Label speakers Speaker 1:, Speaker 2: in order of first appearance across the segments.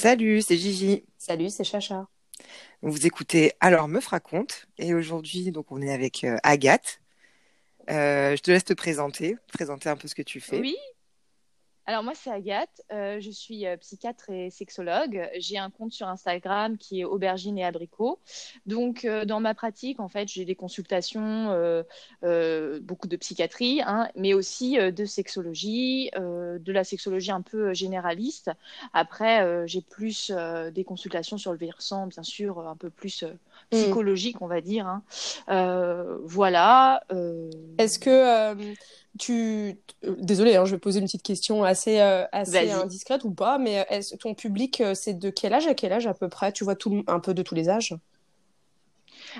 Speaker 1: Salut, c'est Gigi.
Speaker 2: Salut, c'est Chacha.
Speaker 1: Vous écoutez Alors Meuf raconte et aujourd'hui donc on est avec euh, Agathe. Euh, je te laisse te présenter, présenter un peu ce que tu fais.
Speaker 3: Oui, alors moi c'est Agathe, euh, je suis euh, psychiatre et sexologue. J'ai un compte sur Instagram qui est aubergine et abricot. Donc euh, dans ma pratique en fait j'ai des consultations, beaucoup de psychiatrie, hein, mais aussi de sexologie, de la sexologie un peu généraliste. Après j'ai plus des consultations sur le versant bien sûr un peu plus mm. psychologique on va dire. Hein. voilà.
Speaker 2: Est-ce que tu désolé hein, je vais poser une petite question assez euh, assez indiscrète ou pas mais est ton public euh, c'est de quel âge à quel âge à peu près? Tu vois tout un peu de tous les âges?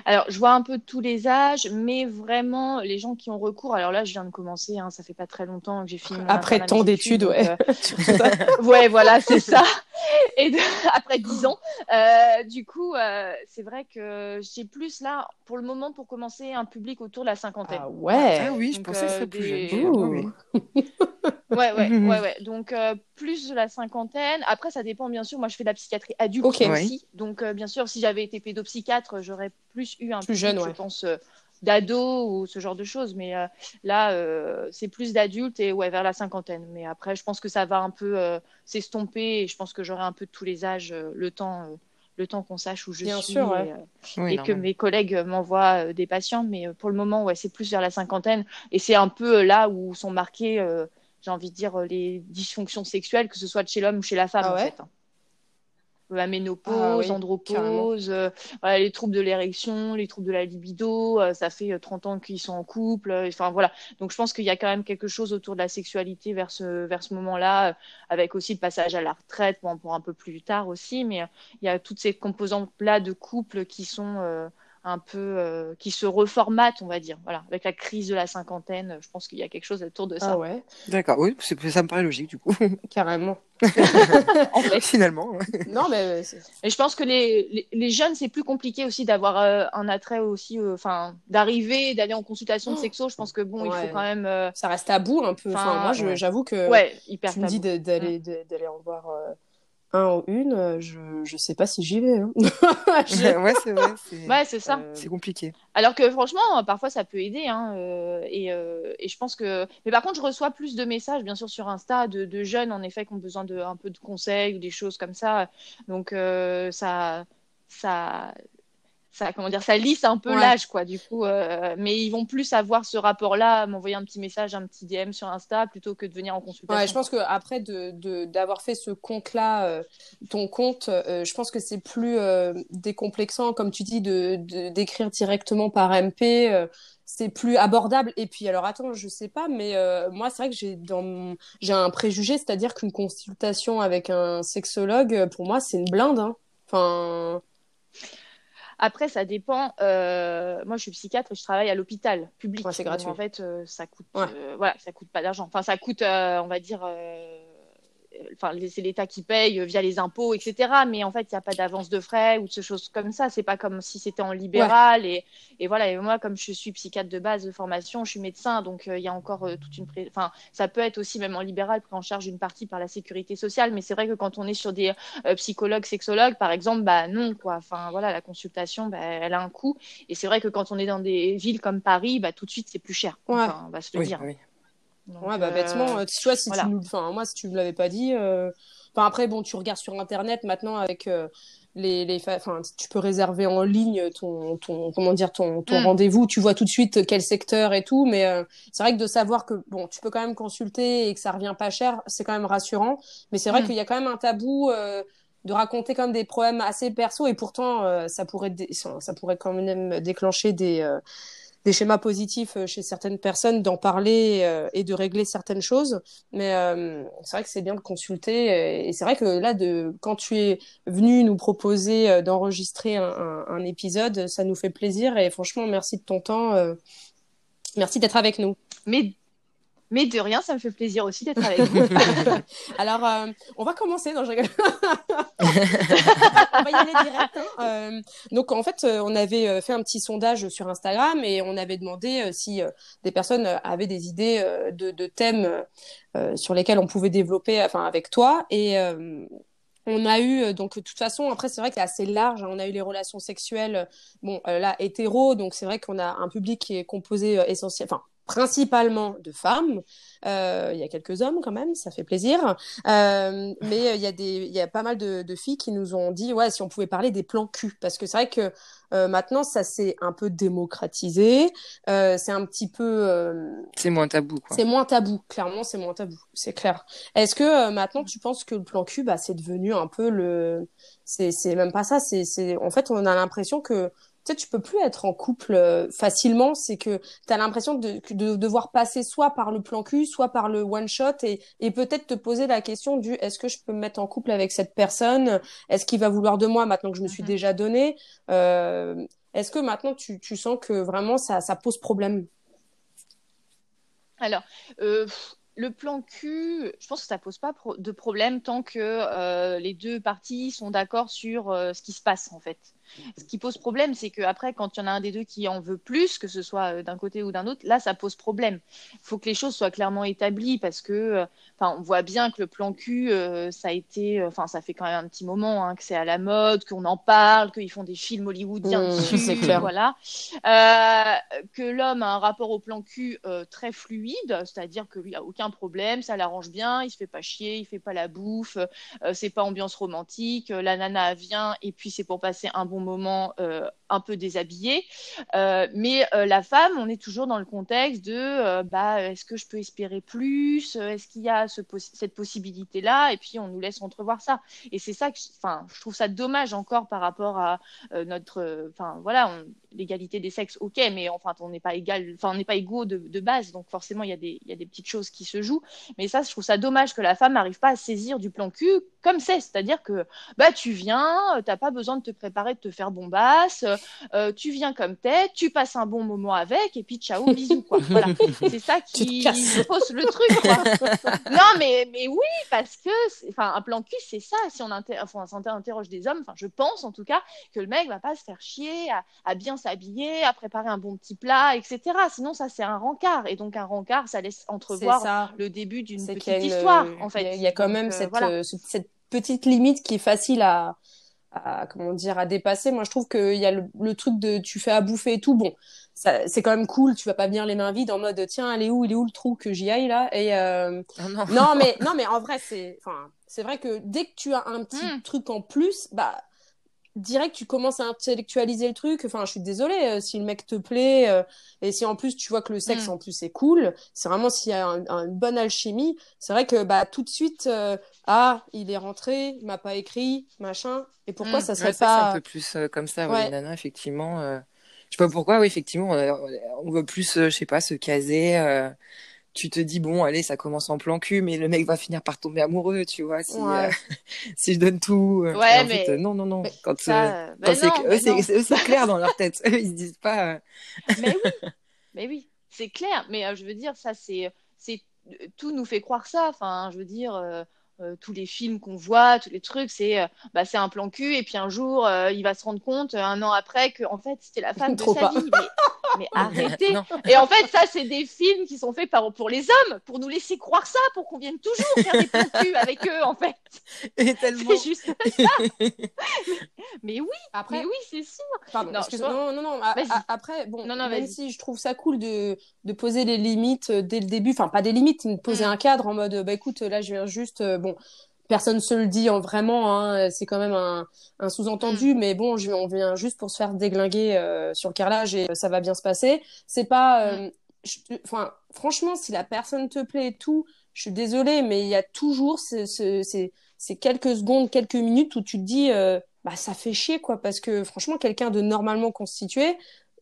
Speaker 3: Alors, je vois un peu de tous les âges, mais vraiment, les gens qui ont recours. Alors là, je viens de commencer, hein, ça fait pas très longtemps que j'ai fini.
Speaker 2: Après tant d'études, ouais.
Speaker 3: Euh, ouais, voilà, c'est ça. Et après dix ans, euh, du coup, euh, c'est vrai que j'ai plus là, pour le moment, pour commencer, un public autour de la cinquantaine.
Speaker 2: Ah ouais.
Speaker 1: Ah oui, je pensais que c'était plus jeune.
Speaker 3: ouais, ouais, ouais, ouais. Donc plus de la cinquantaine. Après, ça dépend bien sûr. Moi, je fais de la psychiatrie adulte aussi. Donc, bien sûr, si j'avais été pédopsychiatre, j'aurais plus eu un
Speaker 2: plus jeune,
Speaker 3: je pense, euh, d'ado ou ce genre de choses. Mais euh, là, euh, c'est plus d'adultes et ouais, vers la cinquantaine. Mais après, je pense que ça va un peu s'estomper et je pense que j'aurai un peu de tous les âges le temps. le temps qu'on sache où je
Speaker 2: Bien
Speaker 3: suis
Speaker 2: sûr,
Speaker 3: et, que mes collègues m'envoient des patients. Mais pour le moment, ouais, c'est plus vers la cinquantaine. Et c'est un peu là où sont marquées, j'ai envie de dire, les dysfonctions sexuelles, que ce soit chez l'homme ou chez la femme,
Speaker 2: ah
Speaker 3: en fait. Hein la ménopause, ah andropause, euh, les troubles de l'érection, les troubles de la libido. Euh, ça fait 30 euh, ans qu'ils sont en couple. Enfin voilà. Donc je pense qu'il y a quand même quelque chose autour de la sexualité vers ce, vers ce moment-là, avec aussi le passage à la retraite, bon, pour un peu plus tard aussi. Mais il y a toutes ces composantes-là de couple qui sont un peu qui se reformate, on va dire. Voilà, avec la crise de la cinquantaine, je pense qu'il y a quelque chose autour de ça.
Speaker 2: Ah ouais.
Speaker 1: D'accord, oui, ça me paraît logique du coup.
Speaker 2: Carrément.
Speaker 1: en fait. Finalement.
Speaker 2: Non, mais.
Speaker 3: Et je pense que les, les, jeunes, c'est plus compliqué aussi d'avoir euh, un attrait aussi, euh, enfin, d'arriver, d'aller en consultation de sexo. Je pense que bon, il faut quand même. Euh,
Speaker 2: ça reste à bout un peu. Enfin, moi, j'avoue que.
Speaker 3: Ouais, hyper
Speaker 2: Tu me dis d'aller d'aller en voir un ou une, euh, je je sais pas si j'y vais. Hein.
Speaker 1: ouais, c'est vrai.
Speaker 3: Ouais, c'est ça.
Speaker 1: Euh, c'est compliqué.
Speaker 3: Alors que franchement, parfois ça peut aider. Hein, euh, et, et, je pense que. Mais par contre, je reçois plus de messages, bien sûr, sur Insta, de, de jeunes en effet qui ont besoin de un peu de conseils ou des choses comme ça. Donc ça, ça, ça comment dire ça lisse un peu l'âge quoi du coup euh, mais ils vont plus avoir ce rapport là m'envoyer un petit message un petit DM sur Insta plutôt que de venir en consultation.
Speaker 2: Ouais, je pense que après de d'avoir fait ce compte là euh, ton compte euh, je pense que c'est plus décomplexant comme tu dis de d'écrire directement par MP c'est plus abordable. Et puis alors attends je sais pas mais moi c'est vrai que j'ai dans j'ai un préjugé c'est-à-dire qu'une consultation avec un sexologue pour moi c'est une blinde hein. enfin
Speaker 3: après, ça dépend. Euh, moi, je suis psychiatre et je travaille à l'hôpital public.
Speaker 2: c'est gratuit.
Speaker 3: en fait, euh, ça coûte. Euh, voilà, ça coûte pas d'argent. Enfin, ça coûte, on va dire enfin, c'est l'État qui paye via les impôts, etc. Mais en fait, il n'y a pas d'avance de frais ou de choses comme ça. C'est pas comme si c'était en libéral. Et, et, voilà. Et moi, comme je suis psychiatre de base de formation, je suis médecin, donc euh, il y a encore euh, toute une. Enfin, ça peut être aussi même en libéral pris en charge une partie par la sécurité sociale. Mais c'est vrai que quand on est sur des euh, psychologues, sexologues, par exemple, bah non, quoi. Enfin, voilà, la consultation, bah, elle a un coût. Et c'est vrai que quand on est dans des villes comme Paris, bah tout de suite, c'est plus cher. Enfin, on va se le dire
Speaker 2: ouais, bah bêtement, euh, tu vois, si tu nous... enfin, moi, si tu me l'avais pas dit, euh, enfin, après, bon, tu regardes sur Internet maintenant avec euh, les, les, enfin, tu peux réserver en ligne ton, ton, comment dire, ton, ton mm. rendez-vous, tu vois tout de suite quel secteur et tout, mais c'est vrai que de savoir que, bon, tu peux quand même consulter et que ça revient pas cher, c'est quand même rassurant, mais c'est vrai mm. qu'il y a quand même un tabou, de raconter même des problèmes assez perso et pourtant ça pourrait ça pourrait quand même déclencher des des schémas positifs euh, chez certaines personnes d'en parler euh, et de régler certaines choses. Mais euh, c'est vrai que c'est bien de consulter. Et c'est vrai que là, de, quand tu es venu nous proposer d'enregistrer un, un, épisode, ça nous fait plaisir. Et franchement, merci de ton temps. merci d'être avec nous.
Speaker 3: Mais mais de rien, ça me fait plaisir aussi d'être avec vous.
Speaker 2: Alors, euh, on va commencer. Non, je on va y aller direct. Hein. Euh, donc, en fait, euh, on avait fait un petit sondage sur Instagram et on avait demandé si des personnes avaient des idées de, thèmes sur lesquels on pouvait développer, enfin, avec toi. Et On a eu, donc, de toute façon, après, c'est vrai que c'est assez large. Hein. on a eu les relations sexuelles, bon, là, hétéro, donc c'est vrai qu'on a un public qui est composé essentiellement, enfin, principalement de femmes. Euh, il y a quelques hommes quand même, ça fait plaisir. Euh, mais il y, a des, il y a pas mal de, de, filles qui nous ont dit ouais, si on pouvait parler des plans cul. Parce que c'est vrai que euh, maintenant, ça s'est un peu démocratisé. Euh, c'est un petit peu. Euh,
Speaker 1: c'est moins tabou, quoi.
Speaker 2: C'est moins tabou, clairement, c'est moins tabou, c'est clair. Est-ce que maintenant, tu penses que le plan cul, bah, c'est devenu un peu le. C'est même pas ça, c'est. En fait, on a l'impression que sais, tu peux plus être en couple euh, facilement. C'est que tu as l'impression de, de, devoir passer soit par le plan cul, soit par le one shot et, et peut-être te poser la question du est-ce que je peux me mettre en couple avec cette personne? Est-ce qu'il va vouloir de moi maintenant que je me suis mhm. déjà donné? Euh, Est-ce que maintenant tu, tu sens que vraiment ça, ça pose problème?
Speaker 3: Alors, euh, le plan cul, je pense que ça pose pas de problème tant que euh, les deux parties sont d'accord sur euh, ce qui se passe en fait. Ce qui pose problème, c'est qu'après, quand il y en a un des deux qui en veut plus, que ce soit euh, d'un côté ou d'un autre, là, ça pose problème. Il faut que les choses soient clairement établies parce que, euh, enfin, on voit bien que le plan cul, euh, ça a été, enfin, ça fait quand même un petit moment hein, que c'est à la mode, qu'on en parle, qu'ils font des films hollywoodiens mmh, dessus, c'est clair. voilà. que l'homme a un rapport au plan cul très fluide, c'est-à-dire que lui a aucun problème, ça l'arrange bien, il se fait pas chier, il fait pas la bouffe, c'est pas ambiance romantique, la nana vient et puis c'est pour passer un bon moment euh, un peu déshabillé. Euh, mais euh, la femme, on est toujours dans le contexte de bah, est-ce que je peux espérer plus? Est-ce qu'il y a ce cette possibilité-là? Et puis on nous laisse entrevoir ça. Et c'est ça que enfin, je trouve ça dommage encore par rapport à notre. Enfin voilà, l'égalité des sexes, ok, mais enfin on n'est pas égal, enfin on n'est pas égaux de, de, base, donc forcément il y, a des, y a des petites choses qui se jouent. Mais ça, je trouve ça dommage que la femme n'arrive pas à saisir du plan cul comme c'est, c'est-à-dire que bah tu viens, t'as pas besoin de te préparer, de te faire bombasse, euh, tu viens comme t'es, tu passes un bon moment avec, et puis ciao, bisous, quoi. Voilà. C'est ça qui pose le truc, quoi. non, mais, mais oui, parce que, enfin, un plan cul, c'est ça. Si on, inter... enfin, interroge des hommes, enfin, je pense en tout cas que le mec va pas se faire chier à, à bien s'habiller, à préparer un bon petit plat, etc. Sinon, ça, c'est un rencard. Et donc, un rencard, ça laisse entrevoir le début d'une petite histoire, en fait.
Speaker 2: Il y a quand même euh, euh, cette petite limite qui est facile à, à comment dire à dépasser. Moi, je trouve qu'il y a le, truc de tu fais à bouffer et tout. Bon, c'est quand même cool. Tu vas pas venir les mains vides en mode tiens, elle est où, il est où le trou que j'y aille là? Et euh, oh non. non. mais non, mais en vrai, c'est enfin, c'est vrai que dès que tu as un petit hmm. truc en plus, bah direct tu commences à intellectualiser le truc enfin je suis désolée euh, si le mec te plaît euh, et si en plus tu vois que le sexe mm. en plus est cool c'est vraiment s'il y a une bonne alchimie c'est vrai que bah tout de suite euh, ah il est rentré il m'a pas écrit machin et pourquoi mm. ça serait pas
Speaker 1: un peu plus comme ça ouais, nana effectivement je sais pas pourquoi oui effectivement on, veut plus je sais pas se caser tu te dis bon allez ça commence en plan cul mais le mec va finir par tomber amoureux tu vois si, euh, si je donne tout
Speaker 3: euh, ouais, mais...
Speaker 1: Euh, non non non quand, bah c'est clair dans leur tête ils se disent pas
Speaker 3: mais oui mais oui c'est clair mais je veux dire ça c'est c'est tout nous fait croire ça enfin je veux dire tous les films qu'on voit, tous les trucs, c'est bah, c'est un plan cul et puis un jour il va se rendre compte un an après que en fait c'était la femme de sa vie mais arrêtez. Et en fait, ça, c'est des films qui sont faits par, pour les hommes, pour nous laisser croire ça, pour qu'on vienne toujours faire des plans avec eux, en fait.
Speaker 1: Et tellement.
Speaker 3: C'est juste ça. mais, oui, après, oui, c'est sûr.
Speaker 2: Pardon, non, non, non, non, après, bon, non, non, même si je trouve ça cool de, de poser les limites euh, dès le début, enfin, pas des limites, mais de poser mm. un cadre en mode, bah écoute, là, je viens juste, euh, bon, personne se le dit en vraiment, hein, c'est quand même un, un sous-entendu, mm. mais bon, je, on vient juste pour se faire déglinguer euh, sur le carrelage et ça va bien se passer. C'est pas, euh, mm. enfin, franchement, si la personne te plaît et tout, je suis désolée, mais il y a toujours ces, quelques secondes, quelques minutes où tu te dis, euh, bah ça fait chier quoi, parce que franchement, quelqu'un de normalement constitué,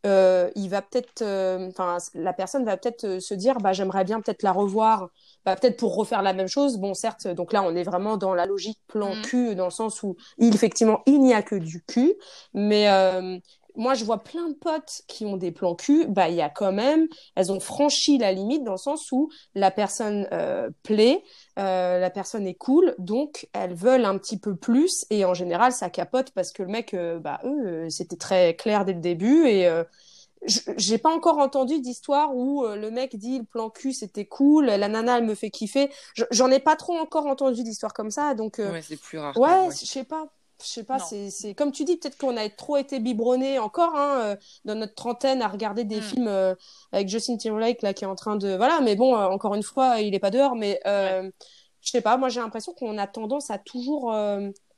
Speaker 2: euh, il va peut-être, enfin, la personne va peut-être se dire, bah j'aimerais bien peut-être la revoir peut-être pour refaire la même chose. Bon, certes, donc là, on est vraiment dans la logique plan mm. cul, dans le sens où, effectivement, il n'y a que du cul. Mais euh, moi, je vois plein de potes qui ont des plans cul. Bah, il y a quand même, elles ont franchi la limite dans le sens où la personne euh, plaît, euh, la personne est cool, donc elles veulent un petit peu plus. Et en général, ça capote parce que le mec, bah, eux, c'était très clair dès le début et j'ai pas encore entendu d'histoire où euh, le mec dit le plan cul c'était cool, la nana elle me fait kiffer. J'en ai pas trop encore entendu d'histoires comme ça, donc.
Speaker 1: Euh, ouais, c'est plus rare.
Speaker 2: Ouais, je sais pas. Je sais pas, c'est comme tu dis, peut-être qu'on a trop été biberonné encore hein, euh, dans notre trentaine à regarder des mm. films avec Justin Timberlake là qui est en train de voilà, mais bon, encore une fois, il est pas dehors, mais je sais pas, moi j'ai l'impression qu'on a tendance à toujours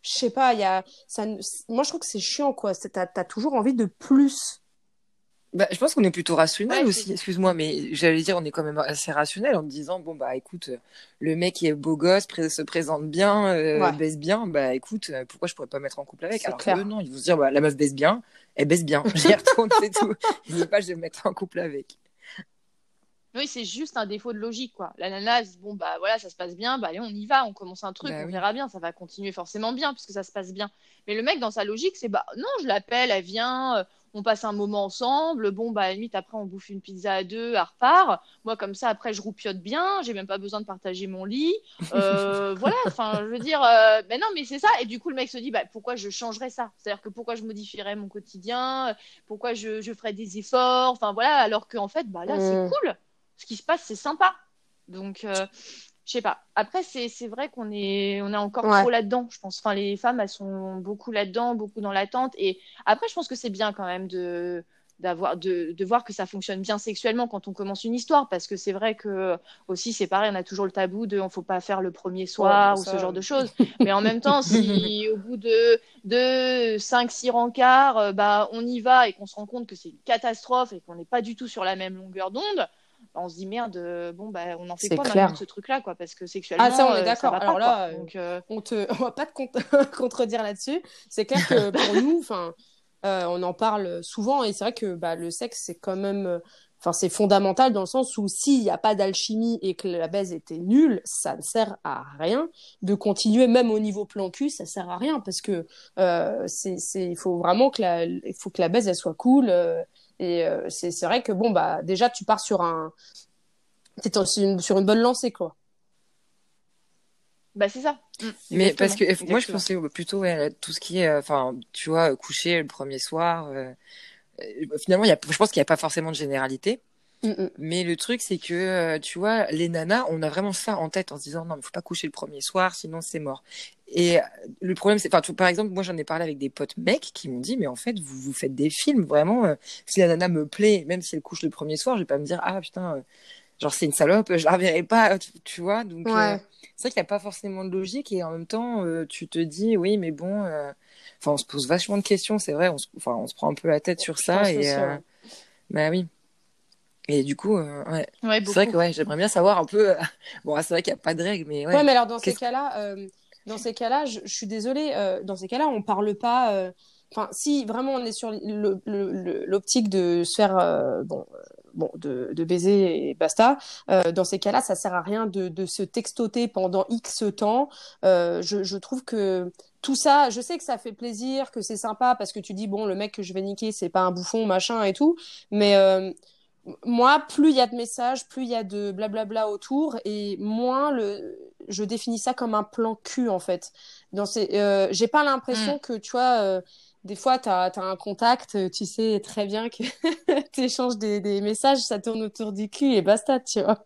Speaker 2: je sais pas, il y a ça moi je trouve que c'est chiant quoi, t'as as toujours envie de plus
Speaker 1: bah, je pense qu'on est plutôt rationnel aussi, excuse-moi, mais j'allais dire, on est quand même assez rationnel en me disant, bon, bah écoute, le mec est beau gosse, se présente bien, euh, baisse bien, bah écoute, euh, pourquoi je pourrais pas mettre en couple avec? Alors que non, ils vont se dire, bah, la meuf baisse bien, elle baisse bien, j'y retourne, c'est tout. Ils ne pas, je vais me mettre en couple avec.
Speaker 3: Oui, c'est juste un défaut de logique, quoi. La nana, bon, bah voilà, ça se passe bien, bah allez, on y va, on commence un truc, bah on verra bien, ça va continuer forcément bien, puisque ça se passe bien. Mais le mec, dans sa logique, c'est, bah non, je l'appelle, elle vient, euh, on passe un moment ensemble. Bon, bah, à la limite, après, on bouffe une pizza à deux, à repart. Moi, comme ça, après, je roupiote bien. J'ai même pas besoin de partager mon lit. Euh, voilà, enfin, je veux dire, euh, ben non, mais c'est ça. Et du coup, le mec se dit, bah, pourquoi je changerais ça? C'est-à-dire que pourquoi je modifierais mon quotidien? Pourquoi je, je ferais des efforts? Enfin, voilà, alors qu'en fait, bah, là, c'est mm. cool. Ce qui se passe, c'est sympa. Donc, euh, je sais pas. Après, c'est vrai qu'on est, on est encore trop là-dedans, je pense. Enfin, les femmes, elles sont beaucoup là-dedans, beaucoup dans l'attente. Et après, je pense que c'est bien quand même de d'avoir de, de, voir que ça fonctionne bien sexuellement quand on commence une histoire parce que c'est vrai que aussi c'est pareil on a toujours le tabou de on faut pas faire le premier soir ou ce genre de choses mais en même temps si au bout de de 5 6 rencarts euh, bah on y va et qu'on se rend compte que c'est une catastrophe et qu'on n'est pas du tout sur la même longueur d'onde on se dit merde, euh, bon bah on en fait quoi maintenant de ce truc-là quoi, parce que sexuellement.
Speaker 2: Ah ça on est euh, d'accord. Alors là, Donc, euh, on te, on va pas te contredire là-dessus. C'est clair que pour nous, enfin, on en parle souvent et c'est vrai que bah, le sexe c'est quand même. Enfin, c'est fondamental dans le sens où s'il n'y a pas d'alchimie et que la baise était nulle, ça ne sert à rien de continuer, même au niveau plan cul, ça sert à rien parce que c'est, il faut vraiment que la, il faut que la baise elle soit cool. Et euh, c'est vrai que, bon, bah, déjà, tu pars sur un. T'es une, sur une bonne lancée, quoi.
Speaker 3: Bah, c'est ça.
Speaker 1: Mm. Mais parce que moi, je pensais plutôt à tout ce qui est, euh, enfin, tu vois, coucher le premier soir. Euh, finalement, y a, je pense qu'il n'y a pas forcément de généralité. Mm, mm. Mais le truc, c'est que, euh, tu vois, les nanas, on a vraiment ça en tête en se disant non, il faut pas coucher le premier soir, sinon c'est mort. Et euh, le problème, c'est, enfin, par exemple, moi j'en ai parlé avec des potes mecs qui m'ont dit, mais en fait, vous vous faites des films, vraiment. Euh, si la nana me plaît, même si elle couche le premier soir, je vais pas me dire, ah putain, genre c'est une salope, je la reverrai pas, tu, vois. Donc, c'est vrai qu'il n'y a pas forcément de logique et en même temps, tu te dis, oui, mais bon, enfin, on se pose vachement de questions, c'est vrai, on se, enfin, on se prend un peu la tête sur ça et, bah oui. Et du coup, euh, ouais. c'est vrai que ouais, j'aimerais bien savoir un peu. Euh, bon, c'est vrai qu'il n'y a pas de règles, mais ouais.
Speaker 2: Ouais, mais alors dans ces cas-là, euh, dans ces cas-là, je, suis désolée. dans ces cas-là, on parle pas. Enfin, si vraiment on est sur l'optique de se faire bon, bon, de, de, baiser et basta. dans ces cas-là, ça sert à rien de, de se textoter pendant X temps. je, je trouve que tout ça, je sais que ça fait plaisir, que c'est sympa parce que tu dis bon, le mec que je vais niquer, c'est pas un bouffon, machin et tout, mais moi, plus il y a de messages, plus il y a de blablabla autour, et moins le, je définis ça comme un plan cul en fait. Dans ces, euh, j'ai pas l'impression mm. que tu vois, euh, des fois tu as, un contact, tu sais très bien que tu échanges des, des, messages, ça tourne autour du cul et basta, tu vois.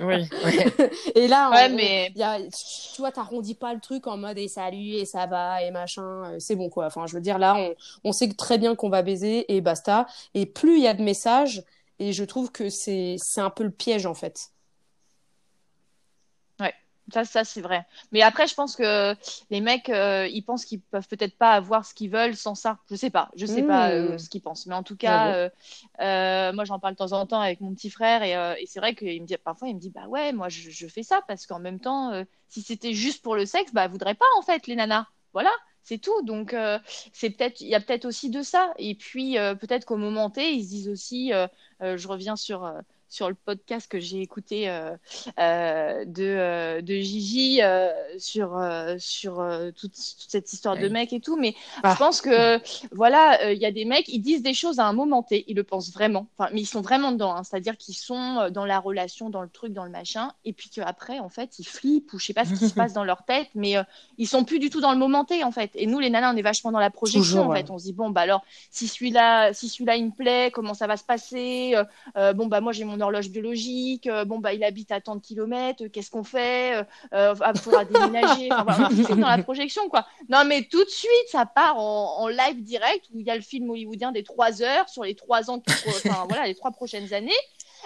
Speaker 1: oui.
Speaker 2: Et là, ouais, mais... y a, tu vois, t'arrondis pas le truc en mode et salut et ça va et machin, euh, c'est bon quoi. Enfin, je veux dire là, on, on sait très bien qu'on va baiser et basta. Et plus il y a de messages et je trouve que c'est un peu le piège, en fait.
Speaker 3: Ouais, ça, ça c'est vrai. Mais après, je pense que les mecs, euh, ils pensent qu'ils peuvent peut-être pas avoir ce qu'ils veulent sans ça. Je sais pas. Je sais pas euh, mmh. ce qu'ils pensent. Mais en tout cas, euh, moi, j'en parle de temps en temps avec mon petit frère. Et, et c'est vrai qu'il me dit, parfois, il me dit, bah ouais, moi, je, je fais ça parce qu'en même temps, si c'était juste pour le sexe, bah, voudrait pas, en fait, les nanas. Voilà c'est tout. Donc euh, c'est peut-être, il y a peut-être aussi de ça. Et puis euh, peut-être qu'au moment T, ils se disent aussi, euh, je reviens sur sur le podcast que j'ai écouté de, de Gigi sur, sur toute, cette histoire de mec et tout. Mais ah. je pense que, voilà, il y a des mecs, ils disent des choses à un moment T, ils le pensent vraiment. Enfin, mais ils sont vraiment dedans. Hein. C'est-à-dire qu'ils sont dans la relation, dans le truc, dans le machin. Et puis qu'après, en fait, ils flippent ou je sais pas ce qui se passe dans leur tête. Mais ils sont plus du tout dans le moment T, en fait. Et nous, les nanas, on est vachement dans la projection, en fait. On se dit, bon, bah alors, si celui-là, si celui-là, il me plaît, comment ça va se passer euh, euh, Bon, bah moi, j'ai mon horloge biologique. Euh, bon, bah il habite à tant de kilomètres. Qu'est-ce qu'on fait Il ah, faudra déménager. Enfin, voilà, dans la projection, quoi. Non, mais tout de suite, ça part en, live direct où il y a le film hollywoodien des trois heures sur les trois ans, enfin voilà, les trois prochaines années.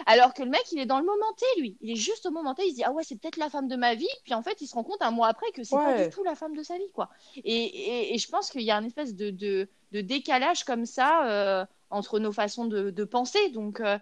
Speaker 3: Alors que le mec, il est dans le moment T, lui. Il est juste au moment T, il se dit Ah ouais, c'est peut-être la femme de ma vie. Puis en fait, il se rend compte un mois après que c'est pas du tout la femme de sa vie, quoi. Et, et, je pense qu'il y a une espèce de, de, de décalage comme ça euh, entre nos façons de, de penser. Donc, euh,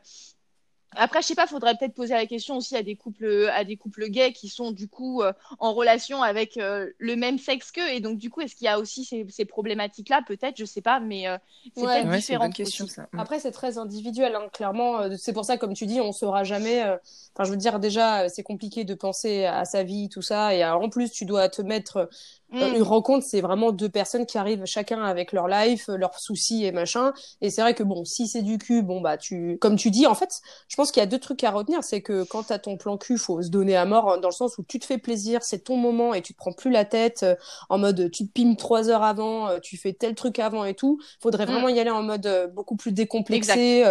Speaker 3: après, je sais pas, faudrait peut-être poser la question aussi à des couples, à des couples gays qui sont du coup euh, en relation avec euh, le même sexe qu'eux. Et donc, du coup, est-ce qu'il y a aussi ces, ces problématiques-là? Peut-être, je sais pas, mais euh, c'est peut-être différent. Question,
Speaker 2: ça. Après, c'est très individuel, hein, clairement. C'est pour ça, comme tu dis, on saura jamais. Enfin, je veux dire, déjà, c'est compliqué de penser à sa vie, tout ça. Et en plus, tu dois te mettre Mm. Une rencontre, c'est vraiment deux personnes qui arrivent chacun avec leur life, leurs soucis et machin. Et c'est vrai que bon, si c'est du cul, bon bah tu, comme tu dis, en fait, je pense qu'il y a deux trucs à retenir, c'est que quand t'as ton plan cul, faut se donner à mort hein, dans le sens où tu te fais plaisir, c'est ton moment et tu te prends plus la tête euh, en mode tu te pimes trois heures avant, euh, tu fais tel truc avant et tout. Faudrait mm. vraiment y aller en mode euh, beaucoup plus décomplexé.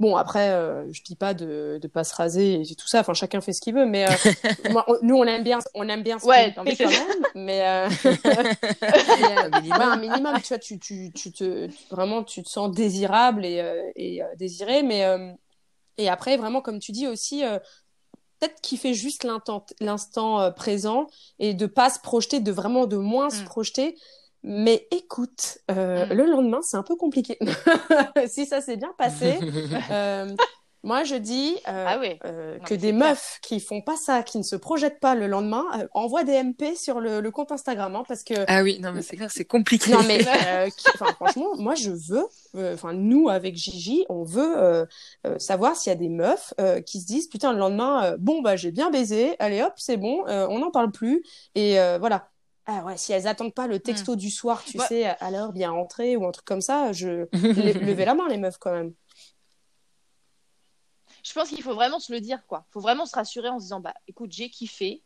Speaker 2: Bon, après, euh, je dis pas de de pas se raser et tout ça. Enfin, chacun fait ce qu'il veut, mais euh, nous, on aime bien, on aime bien.
Speaker 3: ouais, mais quand
Speaker 2: euh... euh un minimum. Tu vois, tu tu tu te vraiment, tu te sens désirable et et désiré, mais et après, vraiment, comme tu dis aussi. Peut-être kiffer juste l'instant présent et de pas se projeter, de vraiment de moins se mm. projeter mais écoute, euh, mm. le lendemain, c'est un peu compliqué. si ça s'est bien passé, euh, moi je dis euh, ah euh que des meufs qui font pas ça, qui ne se projettent pas le lendemain, euh, envoient des MP sur le, le compte Instagram, hein, parce que
Speaker 1: ah oui, non mais c'est clair, c'est compliqué.
Speaker 2: Non mais franchement, moi je veux, enfin nous avec Gigi, on veut savoir s'il y a des meufs qui se disent putain le lendemain, bon bah j'ai bien baisé, allez hop c'est bon, on n'en parle plus et voilà ah ouais, si elles attendent pas le texto hmm. du soir, tu sais, à l'heure bien rentrée ou un truc comme ça, je levez la main les meufs quand même.
Speaker 3: Je pense qu'il faut vraiment se le dire quoi. Il faut vraiment se rassurer en se disant bah écoute, j'ai kiffé.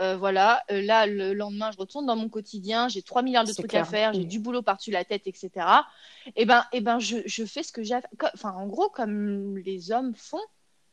Speaker 3: Euh, voilà, euh, là le lendemain je retourne dans mon quotidien, j'ai 3 milliards de trucs à faire, j'ai du boulot par-dessus la tête, etc. Et eh ben, et eh ben je, je fais ce que j'ai Enfin, en gros, comme les hommes font,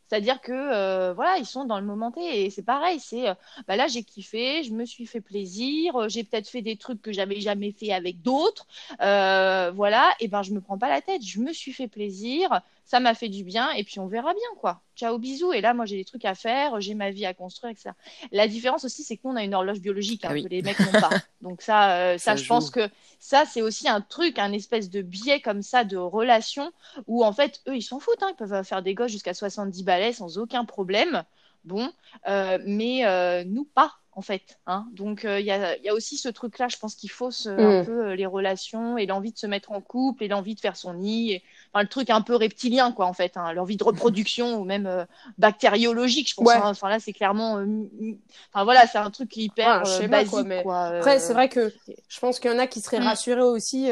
Speaker 3: c'est-à-dire que euh, voilà, ils sont dans le moment T et c'est pareil. C'est euh, bah là j'ai kiffé, je me suis fait plaisir, euh, j'ai peut-être fait des trucs que j'avais jamais fait avec d'autres, voilà. Et ben je me prends pas la tête, je me suis fait plaisir, ça m'a fait du bien et puis on verra bien quoi. Ciao bisous. Et là moi j'ai des trucs à faire, j'ai ma vie à construire etc. La différence aussi c'est que nous on a une horloge biologique hein, ah que les mecs n'ont pas. Donc ça, ça, je pense que ça c'est aussi un truc, un espèce de biais comme ça de relation où en fait eux ils s'en foutent, hein, ils peuvent faire des gosses jusqu'à 70 balles sans aucun problème. Bon, euh, mais euh, nous pas en fait. Hein. Donc il euh, y, a, y, a, aussi ce truc-là, je pense qu'il faut un mm. peu les relations et l'envie de se mettre en couple et l'envie de faire son nid, et, enfin, le truc un peu reptilien quoi en fait, hein, l'envie de reproduction ou même bactériologique, je pense. Hein. Enfin là c'est clairement, enfin voilà, c'est un truc hyper basique. Quoi,
Speaker 2: Après c'est vrai que je pense qu'il y en a qui seraient mm. rassurés aussi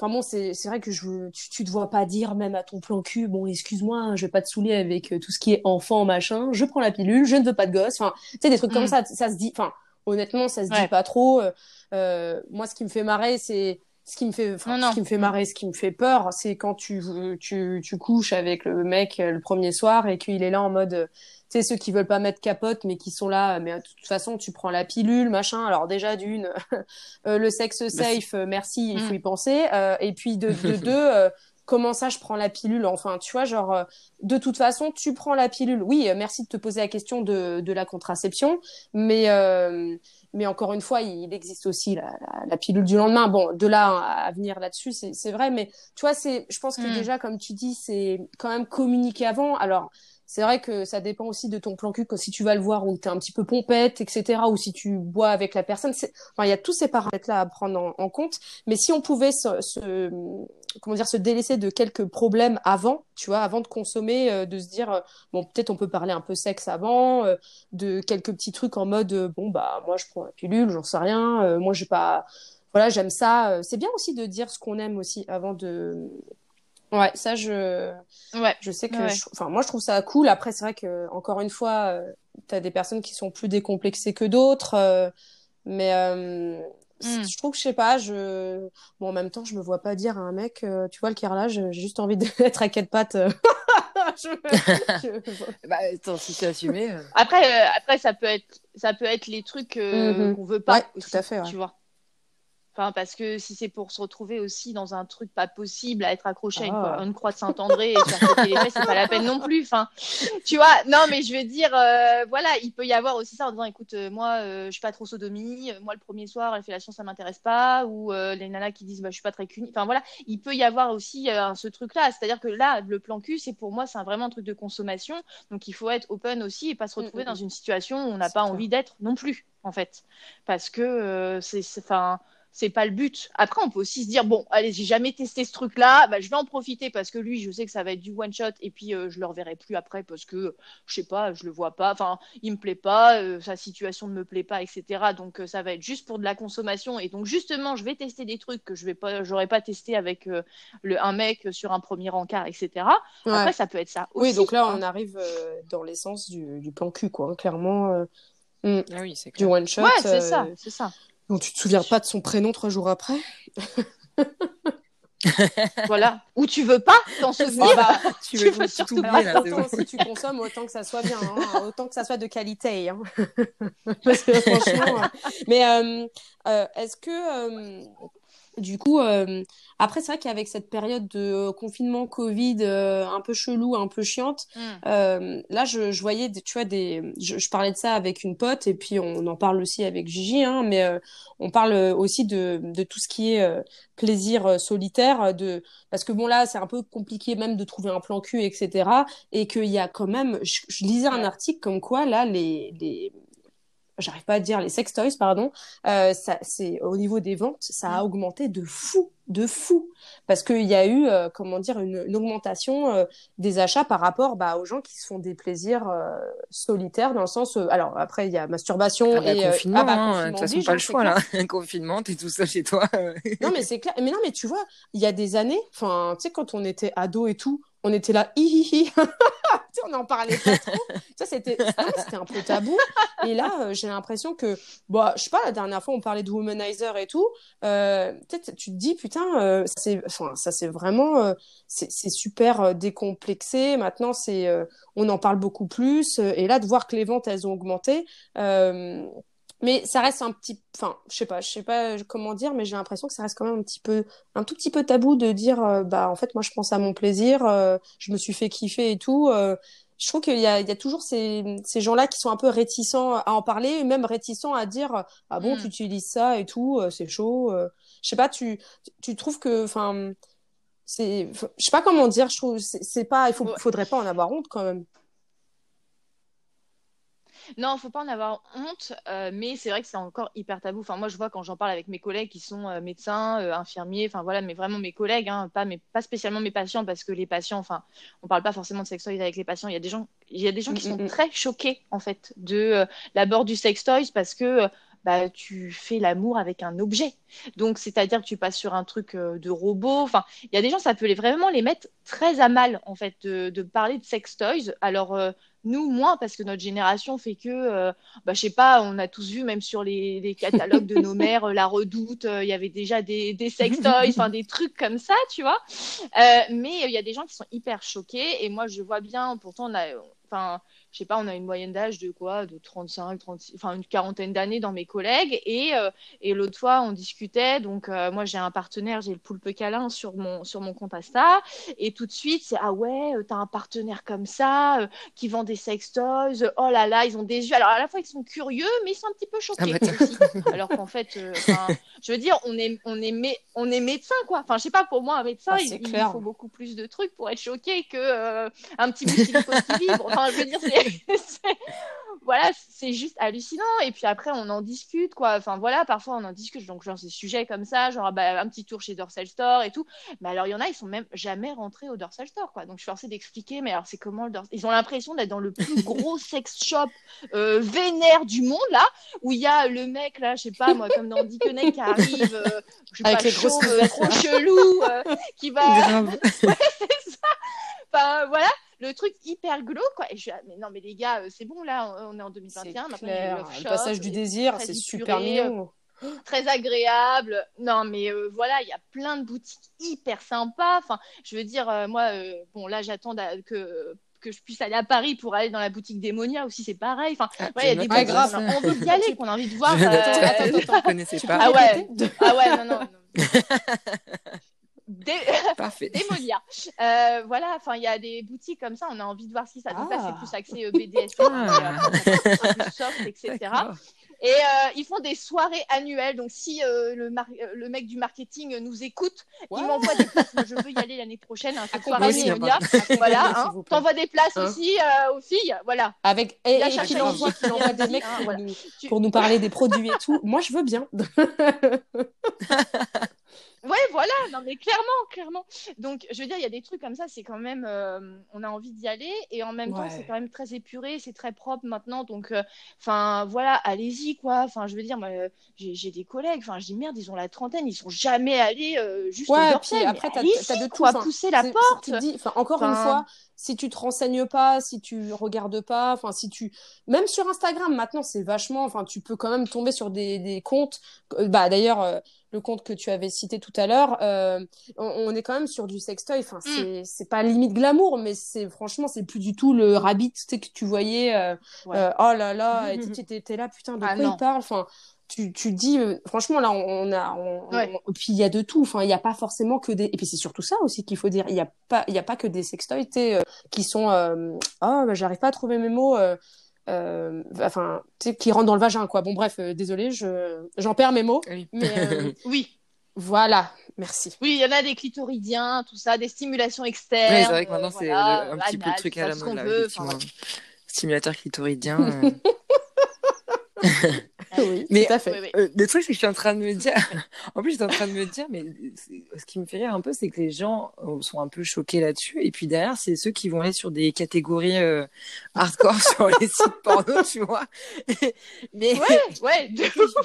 Speaker 2: Enfin bon, c'est vrai que je, tu, tu te vois pas dire même à ton plan cul, bon, excuse-moi, hein, je vais pas te saouler avec euh, tout ce qui est enfant, machin, je prends la pilule, je ne veux pas de gosse. Enfin, tu sais, des trucs comme mm. ça, ça se dit, enfin, honnêtement, ça se dit pas trop. Euh, euh, moi, ce qui me fait marrer, c'est ce qui me fait, ce qui me fait marrer, ce qui me fait peur, c'est quand tu, tu, tu couches avec le mec le premier soir et qu'il est là en mode, sais, ceux qui veulent pas mettre capote, mais qui sont là, mais de toute façon, tu prends la pilule, machin. Alors déjà, d'une, euh, le sexe safe, euh, merci, il faut mm. y penser. Euh, et puis de, de deux, comment ça, je prends la pilule? Enfin, tu vois, genre, de toute façon, tu prends la pilule. Oui, merci de te poser la question de, de la contraception, mais mais encore une fois, il existe aussi la, la, la, pilule du lendemain. Bon, de là à venir là-dessus, c'est vrai, mais tu vois, c'est, je pense que mm. déjà, comme tu dis, c'est quand même communiquer avant. Alors, c'est vrai que ça dépend aussi de ton plan cul, que si tu vas le voir où tu es un petit peu pompette, etc., ou si tu bois avec la personne. Enfin, il y a tous ces paramètres-là à prendre en, compte. Mais si on pouvait se, se, comment dire, se délaisser de quelques problèmes avant, tu vois, avant de consommer, euh, de se dire, euh, bon, peut-être on peut parler un peu sexe avant, euh, de quelques petits trucs en mode, bon, bah, moi, je prends la pilule, j'en sais rien, moi, j'ai pas, voilà, j'aime ça. C'est bien aussi de dire ce qu'on aime aussi avant de, Ouais, ça je ouais. je sais que enfin moi je trouve ça cool après c'est vrai que encore une fois tu as des personnes qui sont plus décomplexées que d'autres mais Hmm. Je trouve que je sais pas, je bon en même temps je me vois pas dire à un mec, euh, tu vois le carrelage, j'ai juste envie d'être à quatre pattes. Euh.
Speaker 1: je... bah attends, si c'est assumé. Euh.
Speaker 3: Après, après ça peut être, ça peut être les trucs mm-hmm. qu'on veut pas. tout à fait. Tu vois parce que si c'est pour se retrouver aussi dans un truc pas possible à être accroché à une, croix, ah. de Saint-André et faire les fesses, c'est pas la peine non plus. Enfin, tu vois, non, mais je veux dire, euh, voilà, il peut y avoir aussi ça en disant, écoute, euh, moi, euh, je suis pas trop sodomie, moi, le premier soir, la fellation, ça m'intéresse pas, ou les nanas qui disent, bah, je suis pas très cunie. Enfin, voilà, il peut y avoir aussi ce truc-là. C'est-à-dire que là, le plan cul, c'est pour moi, c'est vraiment un truc de consommation. Donc, il faut être open aussi et pas se mm, retrouver mm, dans mm. une situation où on n'a pas envie d'être non plus, en fait. Parce que c'est, enfin, c'est pas le but. Après, on peut aussi se dire bon, allez, j'ai jamais testé ce truc-là, bah, je vais en profiter parce que lui, je sais que ça va être du one shot et puis euh, je le reverrai plus après parce que je sais pas, je le vois pas, enfin, il me plaît pas, euh, sa situation ne me plaît pas, etc. Donc euh, ça va être juste pour de la consommation et donc justement, je vais tester des trucs que je vais pas, j'aurais pas testé avec le un mec sur un premier encart, etc. Après, ça peut être ça.
Speaker 2: oui, donc là, on arrive dans l'essence du, plan cul, quoi. Hein, clairement.
Speaker 1: Ah oui, c'est
Speaker 2: Du one shot.
Speaker 3: Ouais, c'est ça, c'est ça.
Speaker 2: Non, tu te souviens pas de son prénom trois jours après?
Speaker 3: Voilà. Ou tu veux pas t'en souvenir?
Speaker 2: Bah, tu, veux, veux surtout pas. Là, si tu consommes, autant que ça soit bien, hein. autant que ça soit de qualité. Hein. Parce que franchement. Euh, mais euh, euh, est-ce que du coup, euh, après, c'est vrai qu'avec cette période de confinement Covid euh, un peu chelou, un peu chiante, mm. euh, là, je, je, voyais, tu vois, des, je, je, parlais de ça avec une pote et puis on en parle aussi avec Gigi, hein, mais euh, on parle aussi de, de tout ce qui est euh, plaisir solitaire, de parce que bon là, c'est un peu compliqué même de trouver un plan cul, etc. Et qu'il y a quand même, je, je lisais un article comme quoi là, les, les j'arrive pas à dire les sex toys pardon euh, ça c'est au niveau des ventes ça a augmenté de fou de fou. Parce qu'il y a eu euh, comment dire une, une augmentation euh, des achats par rapport bah, aux gens qui se font des plaisirs solitaires dans le sens alors après il y a masturbation
Speaker 1: ah, bah, et confinement, ah, bah, hein, de toute façon pas le choix là. confinement t'es tout seul chez toi
Speaker 2: non mais c'est clair mais non mais tu vois il y a des années enfin tu sais quand on était ado et tout on était là on n'en parlait pas trop. ça, c'était, c'était un peu tabou. Et là, euh, j'ai l'impression que, bah, je sais pas, la dernière fois, on parlait de womanizer et tout. Euh, peut-être, tu te dis, putain, euh, c'est, enfin, ça, c'est vraiment, euh, c'est, c'est super euh, décomplexé. Maintenant, c'est, on en parle beaucoup plus. Et là, de voir que les ventes, elles ont augmenté, mais ça reste un petit enfin je sais pas je sais pas comment dire mais j'ai l'impression que ça reste quand même un petit peu un tout petit peu tabou de dire euh, bah en fait moi je pense à mon plaisir euh, je me suis fait kiffer et tout euh. je trouve qu'il y a, il y a toujours ces, ces gens-là qui sont un peu réticents à en parler, même réticents à dire ah bon, mm. tu utilises ça et tout, c'est chaud. Je sais pas, tu, tu trouves que, enfin, c'est, je sais pas comment dire, je trouve, c'est pas, il faut, faudrait pas en avoir honte quand même.
Speaker 3: Non, faut pas en avoir honte, euh, mais c'est vrai que c'est encore hyper tabou. Enfin, moi, je vois quand j'en parle avec mes collègues qui sont euh, médecins, euh, infirmiers, enfin voilà, mais vraiment mes collègues, hein, pas, mais, pas spécialement mes patients, parce que les patients, enfin, on parle pas forcément de sex toys avec les patients. Il y a des gens, il y a des gens qui sont mm, mm, mm. très choqués en fait de l'abord du sex toys parce que bah, tu fais l'amour avec un objet. Donc, c'est-à-dire que tu passes sur un truc de robot. Enfin, il y a des gens, ça peut les, vraiment les mettre très à mal, en fait, de, de parler de sex toys. Alors, nous, moins, parce que notre génération fait que, euh, bah, je sais pas, on a tous vu, même sur les, les catalogues de nos mères, euh, La Redoute, euh, il y avait déjà des, des sex toys, enfin des trucs comme ça, tu vois. Euh, mais il y a des gens qui sont hyper choqués, et moi, je vois bien, pourtant, on a, enfin, je sais pas, on a une moyenne d'âge de quoi De 35, 36, enfin une quarantaine d'années dans mes collègues. Et, euh, et l'autre fois, on discutait. Donc, euh, moi, j'ai un partenaire, j'ai le poulpe câlin sur mon, sur mon compte Insta. Et tout de suite, c'est Ah ouais, t'as un partenaire comme ça qui vend des sex toys. Oh là là, ils ont des yeux. Alors, à la fois, ils sont curieux, mais ils sont un petit peu choqués ah aussi. Alors qu'en fait, je veux dire, on est, on est, on est médecin, quoi. Enfin, je sais pas, pour moi, un médecin, ah, il, il, faut beaucoup plus de trucs pour être choqué que un petit bout de qui vibre. Enfin, je veux dire, c'est voilà, c'est juste hallucinant. Et puis après, on en discute, quoi. Enfin, voilà, parfois on en discute. Donc, genre, ces sujets comme ça, genre, bah, un petit tour chez Dorsal Store et tout. Mais alors, il y en a, ils sont même jamais rentrés au Dorsal Store, quoi. Donc, je suis forcée d'expliquer, mais alors, c'est comment le Dorsal Ils ont l'impression d'être dans le plus gros sex shop euh, vénère du monde, là, où il y a le mec, là, je sais pas, moi, comme dans Dickeneck qui arrive, euh, je sais Avec pas, les grosses euh, trop chelou, euh, qui va. ouais, c'est ça. Enfin, voilà le truc hyper glauque quoi et je mais non mais les gars euh, c'est bon là on est en 2021
Speaker 2: le passage du désir c'est super mignon
Speaker 3: très agréable. Non, mais euh, voilà, il y a plein de boutiques hyper sympas. Enfin, je veux dire, euh, moi, bon, là, j'attends que que je puisse aller à Paris pour aller dans la boutique d'Emonia aussi, c'est pareil. Enfin, ah, il y a des boutiques, grave. on envie d'y aller, qu'on a envie de voir.
Speaker 1: attends, attends, attends, connaissais pas.
Speaker 3: Ah ouais, ah ouais, non, non. non. Parfait. Démonia. Euh, voilà, enfin, il y a des boutiques comme ça, on a envie de voir si ça. Donc c'est ah. plus axé euh, BDSM, ah. euh, soft, etc. Et euh, ils font des soirées annuelles. Donc, si euh, le, le, mec du marketing nous écoute, il m'envoie des places. Moi, je veux y aller l'année prochaine. Hein, cette soirée Néonia. Voilà. Hein. T'envoies des places hein aussi aux filles. Voilà.
Speaker 2: Avec, et, et qu'il envoie, envoie des mecs pour, nous, pour nous parler des produits et tout. Moi, je veux bien.
Speaker 3: Ouais, voilà, non mais clairement, clairement. Donc, je veux dire, il y a des trucs comme ça, c'est quand même, euh, on a envie d'y aller et en même temps, c'est quand même très épuré, c'est très propre maintenant. Donc, euh, enfin, voilà, allez-y quoi. Enfin, je veux dire, j'ai des collègues, enfin, je dis merde, ils ont la trentaine, ils sont jamais allés euh, juste ouais, au Puis après, t'as de quoi, pousser la porte.
Speaker 2: encore une fois, si tu te renseignes pas, si tu regardes pas, enfin si tu même sur Instagram maintenant c'est vachement, enfin tu peux quand même tomber sur des, des comptes. Bah d'ailleurs le compte que tu avais cité tout à l'heure, euh, on, est quand même sur du sextoy. Enfin, mm. c'est pas limite glamour, mais c'est franchement, c'est plus du tout le rabbit que tu voyais. Euh, euh, oh là là, et tu étais là, putain, de ah quoi il parle Enfin, tu, tu dis, franchement, là, on, a. puis il y a de tout. Enfin, il n'y a pas forcément que des. Et puis c'est surtout ça aussi qu'il faut dire. Il n'y a, pas, il y a pas que des sextoys qui sont. oh, bah, j'arrive pas à trouver mes mots. Euh, enfin, qui rentre dans le vagin, quoi. Bon, bref, euh, désolé, je, j'en perds mes mots.
Speaker 3: Oui. Mais, euh, oui.
Speaker 2: Voilà, merci.
Speaker 3: Oui, il y en a des clitoridiens, tout ça, des stimulations externes. Oui,
Speaker 1: c'est vrai que maintenant, c'est un petit peu le truc à la mode, là, Stimulateur clitoridien. oui, mais tout à fait. Euh, le truc, c'est que je suis en train de me dire, en plus, je suis en train de me dire, mais ce qui me fait rire un peu, c'est que les gens euh, sont un peu choqués là-dessus. Et puis derrière, c'est ceux qui vont aller sur des catégories euh, hardcore sur les sites porno, tu vois.
Speaker 3: mais ouais, ouais.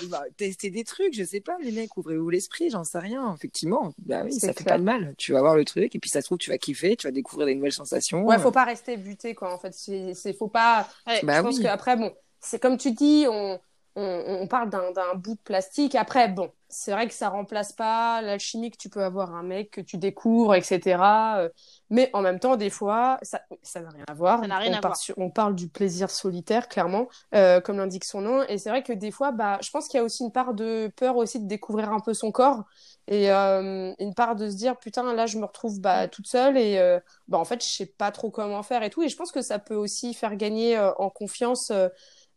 Speaker 1: bah, tester des trucs, je sais pas, les mecs, ouvrez-vous l'esprit, j'en sais rien. Effectivement, bah oui, ça fait pas de mal. Tu vas voir le truc, et puis ça se trouve, tu vas kiffer, tu vas découvrir des nouvelles sensations.
Speaker 2: Ouais, faut pas rester buté, quoi. En fait, c'est, faut pas. Bah je pense qu'après, bon c'est comme tu dis, on, on, parle d'un bout de plastique. Après, bon, c'est vrai que ça remplace pas l'alchimie que tu peux avoir un mec que tu découvres, etc. Euh, mais en même temps, des fois, ça n'a rien à voir.
Speaker 3: Ça n'a rien
Speaker 2: on,
Speaker 3: à voir.
Speaker 2: on parle du plaisir solitaire, clairement, euh, comme l'indique son nom. Et c'est vrai que des fois, bah, je pense qu'il y a aussi une part de peur aussi de découvrir un peu son corps et euh, une part de se dire putain là je me retrouve bah toute seule et bah en fait je sais pas trop comment faire et tout. Et je pense que ça peut aussi faire gagner en confiance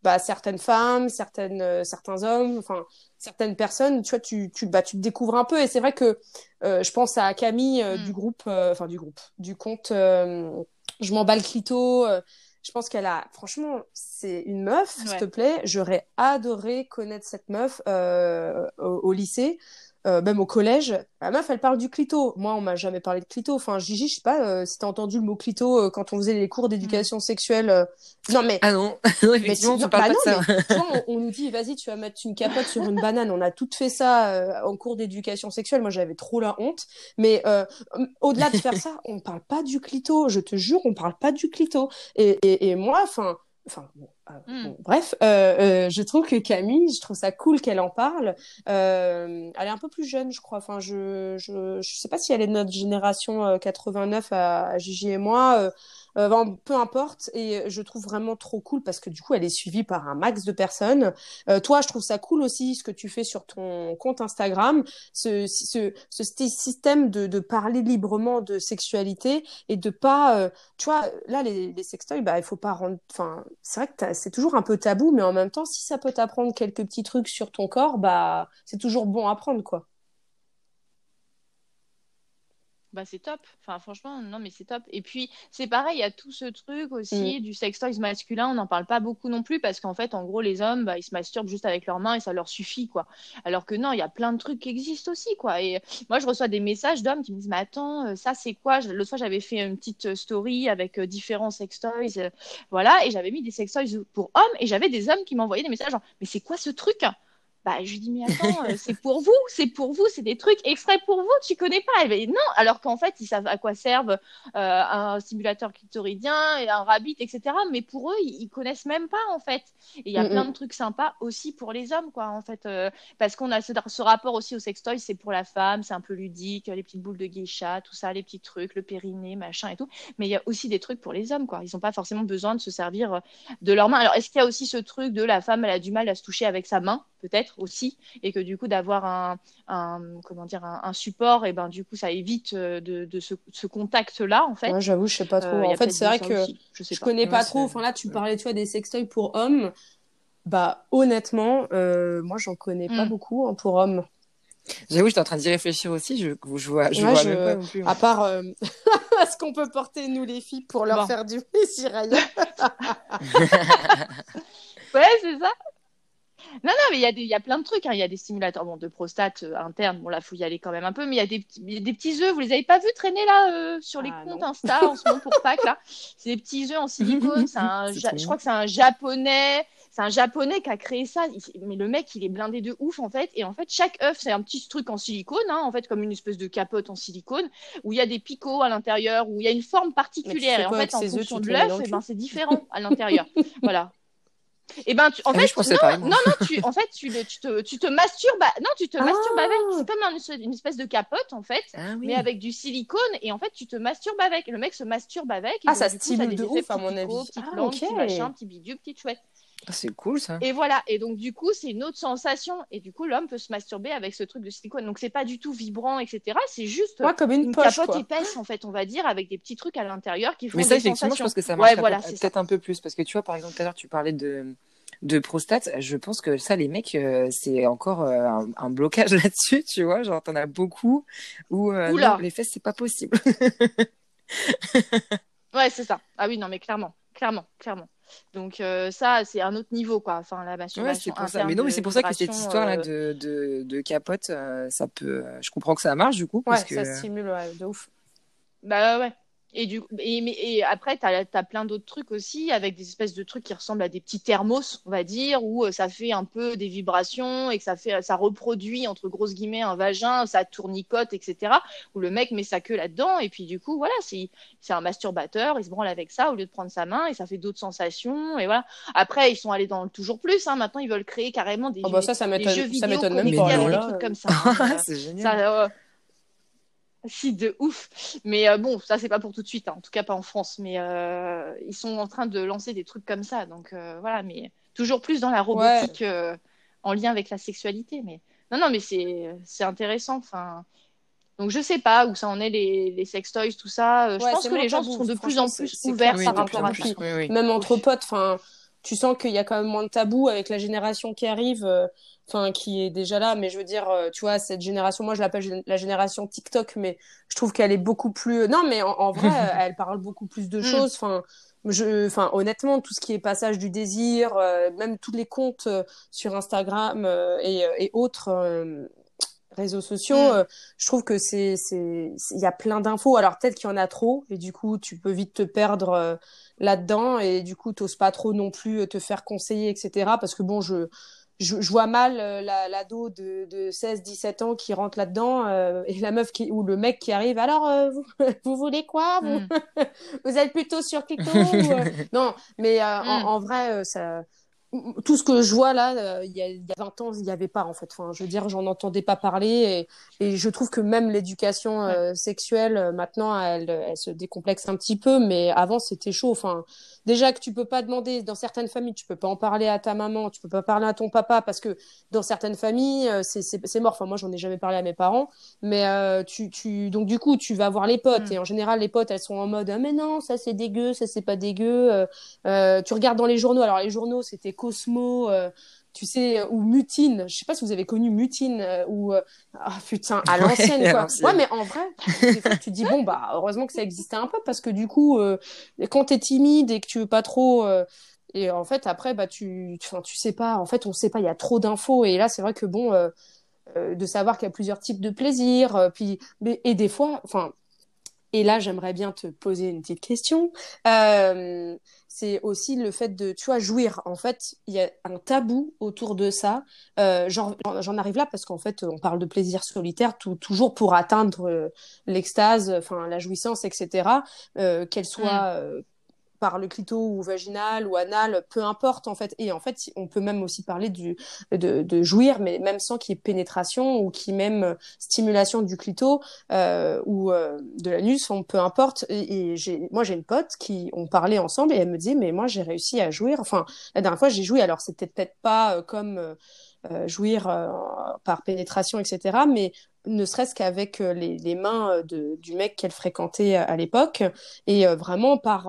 Speaker 2: bah, certaines femmes, certaines, euh, certains hommes, enfin certaines personnes, tu vois, tu, tu, bah, tu te découvres un peu. Et c'est vrai que euh, je pense à Camille euh, du mm. groupe, enfin du groupe, du compte Je m'emballe clito. je pense qu'elle a, franchement, c'est une meuf, s'il te plaît. J'aurais adoré connaître cette meuf au, lycée. Euh, même au collège, la meuf, elle parle du clito. Moi, on m'a jamais parlé de clito. Enfin, Gigi, je sais pas euh, si t'as entendu le mot clito euh, quand on faisait les cours d'éducation sexuelle. Non, mais.
Speaker 1: Ah non, non effectivement, mais, pas de ça.
Speaker 2: on, nous dit, vas-y, tu vas mettre une capote sur une banane. On a toutes fait ça en cours d'éducation sexuelle. Moi, j'avais trop la honte. Mais au-delà de faire ça, on parle pas du clito. Je te jure, on parle pas du clito. Et, et, et moi, enfin, enfin, ah, hmm. bref, euh, euh, je trouve que Camille, je trouve ça cool qu'elle en parle. Euh, elle est un peu plus jeune, je crois. Enfin, je je, je sais pas si elle est de notre génération 89 à, à Gigi et moi. Euh, peu importe. Et je trouve vraiment trop cool parce que du coup, elle est suivie par un max de personnes. Euh, toi, je trouve ça cool aussi ce que tu fais sur ton compte Instagram, ce, ce, ce système de, de, parler librement de sexualité et de pas, euh, tu vois, là, les, les sextoys, bah, il faut pas rendre, enfin, c'est vrai que c'est toujours un peu tabou, mais en même temps, si ça peut t'apprendre quelques petits trucs sur ton corps, bah, c'est toujours bon à prendre, quoi.
Speaker 3: Bah, c'est top. Enfin, franchement, non, mais c'est top. Et puis, c'est pareil, il y a tout ce truc aussi mm. du sex toys masculin. On n'en parle pas beaucoup non plus parce qu'en fait, en gros, les hommes, bah, ils se masturbent juste avec leurs mains et ça leur suffit, quoi. Alors que non, il y a plein de trucs qui existent aussi, quoi. Et moi, je reçois des messages d'hommes qui me disent, mais attends, euh, ça, c'est quoi? Le soir, j'avais fait une petite euh, story avec euh, différents sex toys, voilà, et j'avais mis des sex toys pour hommes et j'avais des hommes qui m'envoyaient des messages genre, mais c'est quoi ce truc? Bah, je lui dis, mais attends, euh, c'est pour vous, c'est pour vous, c'est des trucs extraits pour vous, tu connais pas. Non, alors qu'en fait, ils savent à quoi servent euh, un stimulateur clitoridien et un rabbit, etc. Mais pour eux, ils, connaissent même pas, en fait. Et il y a plein de trucs sympas aussi pour les hommes, quoi, en fait. Euh, parce qu'on a ce, rapport aussi au sextoy, c'est pour la femme, c'est un peu ludique, les petites boules de geisha, tout ça, les petits trucs, le périnée, machin et tout. Mais il y a aussi des trucs pour les hommes, quoi. Ils n'ont pas forcément besoin de se servir de leurs mains. Alors, est-ce qu'il y a aussi ce truc de la femme, elle a du mal à se toucher avec sa main? Peut-être aussi et que du coup d'avoir un, comment dire un, support et ben du coup ça évite euh, de, ce, contact là en fait
Speaker 2: j'avoue je sais pas trop euh, en fait c'est vrai que je, sais connais pas trop enfin là tu parlais tu vois des sextoys pour hommes bah honnêtement euh, moi j'en connais pas mm. beaucoup hein, pour hommes
Speaker 1: J'avoue, j'étais en train d'y réfléchir aussi. Je, je vois, je vois même pas non plus.
Speaker 2: À part, est-ce qu'on peut porter nous les filles pour leur faire du plaisir
Speaker 3: Ouais, c'est ça. Non, non, mais il y, a des, y a plein de trucs. Hein. Il y a des stimulateurs bon, de prostate euh, internes. Bon, là, il faut y aller quand même un peu. Mais il y a des, des petits œufs. Vous les avez pas vus traîner là euh, sur les ah, comptes Insta en ce moment pour Pâques là? C'est des petits œufs en silicone. Un, je crois que c'est un japonais. C'est un japonais qui a créé ça. Mais le mec, il est blindé de ouf en fait. Et en fait, chaque œuf, c'est un petit truc en silicone, hein, en fait, comme une espèce de capote en silicone, où il y a des picots à l'intérieur, où il y a une forme particulière. Et en fait, en fonction de l'œuf, eh ben, c'est différent à l'intérieur. voilà. Et eh ben, tu, en ah fait, non, non, non, tu, en fait, tu, tu, te, tu te masturbes, non, tu te masturbes avec. C'est comme une, espèce de capote, en fait, ah mais avec du silicone, et en fait, tu te masturbes avec. Le mec se masturbe avec.
Speaker 2: ah, ça stimule de ouf, à mon avis.
Speaker 3: Ah, langue, petit machin, petit bidule, petite chouette.
Speaker 1: Ah, c'est cool ça.
Speaker 3: Et voilà. Et donc du coup, c'est une autre sensation. Et du coup, l'homme peut se masturber avec ce truc de silicone. Donc c'est pas du tout vibrant, etc. C'est juste
Speaker 2: comme une, capote
Speaker 3: épaisse en fait, on va dire, avec des petits trucs à l'intérieur qui font
Speaker 1: Mais ça,
Speaker 3: des effectivement,
Speaker 1: je pense que ça marche peut-être un peu plus parce que tu vois, par exemple, tout à l'heure, tu parlais de de prostate, je pense que ça, les mecs, euh, c'est encore euh, un, blocage là-dessus, tu vois. Genre, t'en as beaucoup où euh, les fesses, c'est pas possible.
Speaker 3: ouais, c'est ça. Ah oui, non, mais clairement, clairement, clairement. Donc ça, c'est un autre niveau, quoi. Enfin, la masturbation.
Speaker 1: Ouais, ça. Mais non, mais c'est pour ça que cette histoire-là de, de, de, capote, ça peut. Je comprends que ça marche du coup. Parce
Speaker 2: ouais, ça stimule, de ouf.
Speaker 3: Bah ouais. Et, du, et, et après, tu as, plein d'autres trucs aussi, avec des espèces de trucs qui ressemblent à des petits thermos, on va dire, où euh, ça fait un peu des vibrations et que ça, fait, ça reproduit, entre grosses guillemets, un vagin, ça tournicote, etc. Où le mec met sa queue là-dedans, et puis du coup, voilà, c'est un masturbateur, il se branle avec ça au lieu de prendre sa main, et ça fait d'autres sensations, et voilà. Après, ils sont allés dans le toujours plus, hein. maintenant ils veulent créer carrément des,
Speaker 2: oh bah ça, ça
Speaker 3: des jeux vidéo même pas, des trucs comme ça.
Speaker 1: c'est génial. Ça,
Speaker 3: euh, si de ouf. Mais euh, bon, ça c'est pas pour tout de suite, hein. en tout cas pas en France. Mais euh, ils sont en train de lancer des trucs comme ça, donc euh, voilà. Mais toujours plus dans la robotique en lien avec la sexualité. Mais non, non, mais c'est c'est intéressant. Enfin, donc je sais pas où ça en est les, les sextoys, tout ça. je pense que les gens sont de plus en plus ouverts par rapport à ça.
Speaker 2: Même entre potes, enfin tu sens qu'il y a quand même moins de tabous avec la génération qui arrive, euh, enfin qui est déjà là. Mais je veux dire, euh, tu vois, cette génération, moi je l'appelle la génération TikTok, mais je trouve qu'elle est beaucoup plus. Non, mais en, vrai, elle parle beaucoup plus de mm. choses. Enfin, je, enfin, honnêtement, tout ce qui est passage du désir, euh, même tous les comptes sur Instagram et, et, autres réseaux sociaux, mm. je trouve que c'est, c'est, il y a plein d'infos. Alors peut-être qu'il y en a trop et du coup, tu peux vite te perdre là-dedans et du coup t'oses pas trop non plus te faire conseiller etc parce que bon je je, vois mal l'ado de, de 16-17 ans qui rentre là-dedans et la meuf qui, ou le mec qui arrive. Alors, vous, voulez quoi vous, mm. vous, êtes plutôt sur Clito Non, mais en, mm. en, vrai, ça tout ce que je vois là, euh, il y, a, 20 ans, il n'y avait pas en fait. Enfin, je veux dire, j'en entendais pas parler et, et, je trouve que même l'éducation euh, sexuelle euh, maintenant, elle, elle, se décomplexe un petit peu, mais avant c'était chaud. Enfin, déjà que tu peux pas demander dans certaines familles, tu peux pas en parler à ta maman, tu peux pas parler à ton papa parce que dans certaines familles, c'est mort. Enfin, moi, j'en ai jamais parlé à mes parents, mais tu, tu, donc du coup, tu vas voir les potes mm. et en général, les potes, elles sont en mode ah, mais non, ça c'est dégueu, ça c'est pas dégueu. tu regardes dans les journaux. Alors les journaux, c'était Cosmo, euh, tu sais, ou Mutine. Je sais pas si vous avez connu Mutine euh, ou euh, ah putain à l'ancienne quoi. Ouais, mais en vrai, tu dis bon bah heureusement que ça existait un peu parce que du coup, quand t'es timide et que tu veux pas trop et en fait après bah tu, tu, tu sais pas. En fait, on sait pas. Il y a trop d'infos et là c'est vrai que bon. de savoir qu'il y a plusieurs types de plaisirs, puis mais, et des fois, enfin, et là, j'aimerais bien te poser une petite question. Euh, c'est aussi le fait de, tu vois, jouir. En fait, il y a un tabou autour de ça. Euh, J'en arrive là parce qu'en fait, on parle de plaisir solitaire tout, toujours pour atteindre euh, l'extase, enfin la jouissance, etc. Euh, qu'elle soit mm par le clito ou vaginal ou anal, peu importe en fait. Et en fait, on peut même aussi parler de, jouir, mais même sans qu'il y ait pénétration ou qu'il y ait même euh, stimulation du clito euh, ou euh, de l'anus, on peu importe. Et, moi, j'ai une pote qui on parlait ensemble et elle me dit, mais moi, j'ai réussi à jouir. Enfin, la dernière fois, j'ai joué. Alors, c'était peut-être pas comme jouir par pénétration, etc. Mais ne serait-ce qu'avec les, mains du mec qu'elle fréquentait à l'époque et vraiment par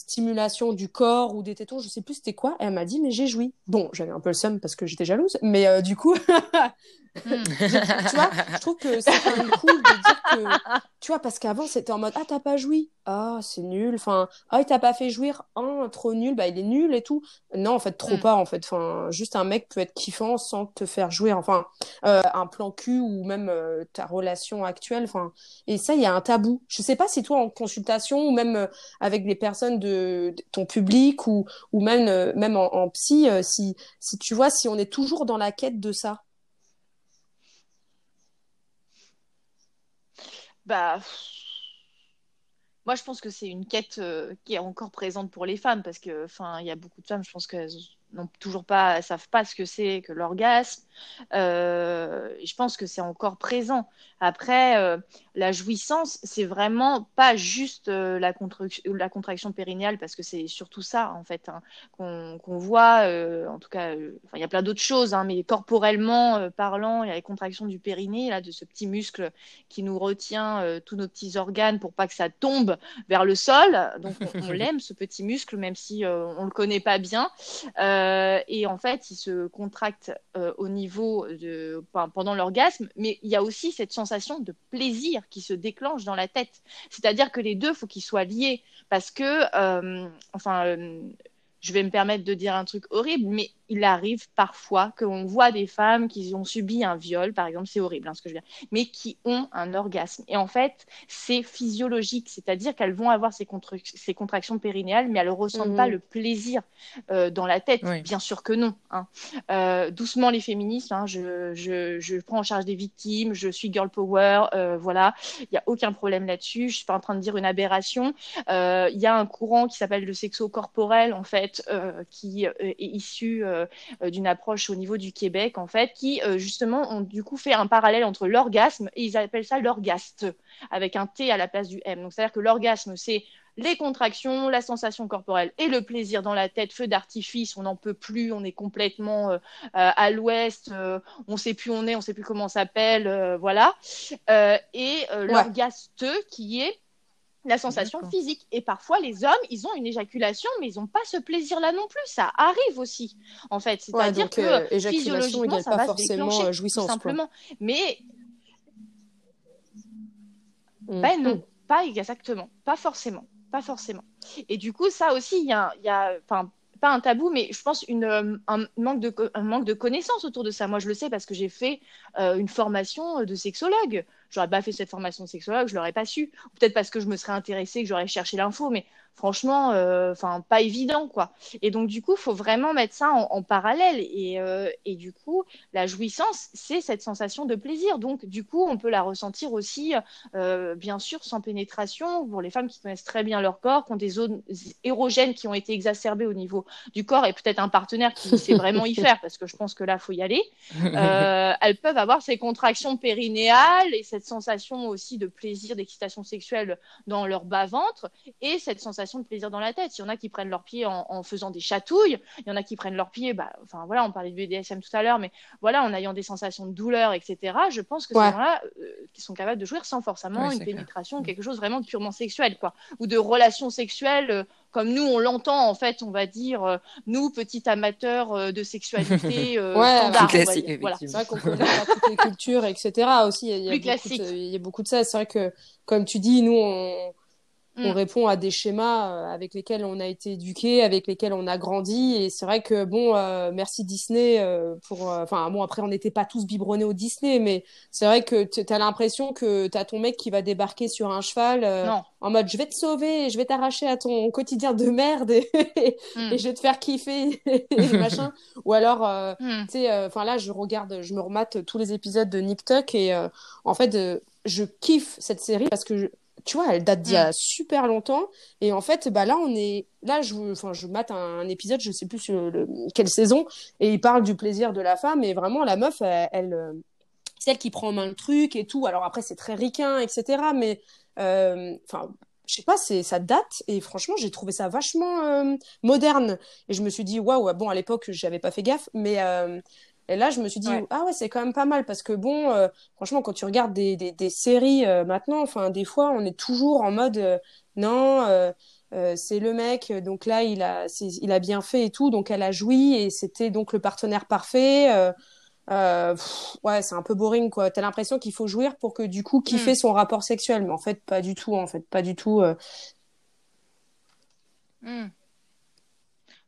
Speaker 2: stimulation du corps ou des tétons, je sais plus c'était quoi. elle m'a dit, mais j'ai joui. Bon, j'avais un peu le seum parce que j'étais jalouse, mais euh, du coup, Hmm. tu vois, je trouve que c'est quand même cool de dire que, tu vois, parce qu'avant c'était en mode ah t'as pas joui, ah c'est nul, enfin ah il t'a pas fait jouir, ah trop nul, bah il est nul et tout. Non en fait trop hmm. pas en fait, enfin juste un mec peut être kiffant sans te faire jouir, enfin euh, un plan cul ou même euh, ta relation actuelle, enfin et ça il y a un tabou. Je sais pas si toi en consultation ou même euh, avec des personnes de, ton public ou ou même même en, en psy, si si tu vois si on est toujours dans la quête de ça.
Speaker 3: Bah, moi, je pense que c'est une quête euh, qui est encore présente pour les femmes parce que, enfin, il y a beaucoup de femmes, je pense qu'elles n'ont toujours pas, savent pas ce que c'est que l'orgasme. Euh, je pense que c'est encore présent. Après, euh, la jouissance, c'est vraiment pas juste euh, la, la, contraction périnéale, parce que c'est surtout ça, en fait, hein, qu'on voit. en tout cas, il y a plein d'autres choses, hein, mais corporellement parlant, il y a les contractions du périnée, là, de ce petit muscle qui nous retient tous nos petits organes pour pas que ça tombe vers le sol. Donc, on, on l'aime, ce petit muscle, même si on le connaît pas bien. Et en fait, il se contracte au niveau de, pendant l'orgasme, mais il y a aussi cette sensation de plaisir qui se déclenche dans la tête. C'est-à-dire que les deux, faut qu'ils soient liés, parce que, euh, enfin, euh, je vais me permettre de dire un truc horrible, mais il arrive parfois qu'on voit des femmes qui ont subi un viol, par exemple, c'est horrible hein, ce que je veux dire, mais qui ont un orgasme. Et en fait, c'est physiologique, c'est-à-dire qu'elles vont avoir ces, ces, contractions périnéales, mais elles ne ressentent pas mhm. le plaisir euh, dans la tête. Bien sûr que non. Hein. Euh, doucement les féministes, hein, je, je, je, prends en charge des victimes, je suis girl power, euh, voilà, il n'y a aucun problème là-dessus. Je ne suis pas en train de dire une aberration. Il y a un courant qui s'appelle le sexo-corporel, en fait, qui est issu d'une approche au niveau du Québec, en fait, qui euh, justement ont du coup fait un parallèle entre l'orgasme et ils appellent ça l'orgaste, avec un T à la place du M. Donc, c'est-à-dire que l'orgasme, c'est les contractions, la sensation corporelle et le plaisir dans la tête, feu d'artifice, on n'en peut plus, on est complètement euh, à l'ouest, on ne sait plus où on est, on ne sait plus comment on s'appelle, voilà. et l'orgaste qui est la sensation physique. Et parfois, les hommes, ils ont une éjaculation, mais ils n'ont pas ce plaisir-là non plus. Ça arrive aussi, en fait. C'est-à-dire que euh, physiologiquement, ça pas va forcément se euh, jouissance, simplement. Mais mm. ben non, pas exactement, pas forcément, pas forcément. Et du coup, ça aussi, il y a, y a pas un tabou, mais je pense une, euh, un, manque de, un manque de connaissances autour de ça. Moi, je le sais parce que j'ai fait euh, une formation de sexologue. J'aurais pas fait cette formation sexologue, je l'aurais pas su. Peut-être parce que je me serais intéressée, que j'aurais cherché l'info, mais franchement, euh, enfin, pas évident, quoi. Et donc, du coup, faut vraiment mettre ça en, parallèle. Et, euh, et, du coup, la jouissance, c'est cette sensation de plaisir. Donc, du coup, on peut la ressentir aussi, euh, bien sûr, sans pénétration, pour les femmes qui connaissent très bien leur corps, qui ont des zones érogènes qui ont été exacerbées au niveau du corps, et peut-être un partenaire qui sait vraiment y faire, parce que je pense que là, faut y aller. elles peuvent avoir ces contractions périnéales et cette sensation aussi de plaisir, d'excitation sexuelle dans leur bas-ventre, et cette sensation de plaisir dans la tête. Il y en a qui prennent leurs pieds en, faisant des chatouilles, il y en a qui prennent leurs pieds, bah, enfin voilà, on parlait de BDSM tout à l'heure, mais voilà, en ayant des sensations de douleur, etc. Je pense que ces gens-là, euh, qui sont capables de jouir sans forcément une pénétration, quelque chose vraiment purement sexuel, quoi, ou de relations sexuelles. Euh, comme nous on l'entend en fait on va dire euh, nous petits amateurs de sexualité euh, standard,
Speaker 2: voilà. c'est vrai qu'on connaît toutes les cultures etc aussi il y, a, il y a beaucoup de ça c'est vrai que comme tu dis nous on on mm. répond à des schémas euh, avec lesquels on a été éduqué, avec lesquels on a grandi. Et c'est vrai que, bon, euh, merci Disney euh, pour. Enfin, bon, après, on n'était pas tous biberonnés au Disney, mais c'est vrai que tu as l'impression que tu as ton mec qui va débarquer sur un cheval en mode je vais te sauver, je vais t'arracher à ton quotidien de merde et, mm. je vais te faire kiffer et machin. Ou alors, mm. tu sais, enfin là, je regarde, je me remate tous les épisodes de Nick Tuck et en fait, je kiffe cette série parce que tu vois, elle date d'il y a mm. super longtemps. Et en fait, bah là, on est. Là, je, enfin, je mate un, épisode, je sais plus le, quelle saison, et il parle du plaisir de la femme. Et vraiment, la meuf, elle, euh, c'est elle qui prend en main le truc et tout. Alors après, c'est très ricain, etc. Mais, euh, enfin. je sais pas, c'est ça date et franchement j'ai trouvé ça vachement euh, moderne et je me suis dit waouh bon à l'époque j'avais pas fait gaffe mais et là, je me suis dit, ah ouais, c'est quand même pas mal parce que bon, euh, franchement, quand tu regardes des, des, des séries euh, maintenant, enfin, des fois, on est toujours en mode, euh, non, c'est le mec, donc là, il a, il a bien fait et tout, donc elle a joui et c'était donc le partenaire parfait. ouais, c'est un peu boring, quoi. T'as l'impression qu'il faut jouir pour que du coup kiffer mm. son rapport sexuel, mais en fait, pas du tout, en fait, pas du tout.
Speaker 3: Mm.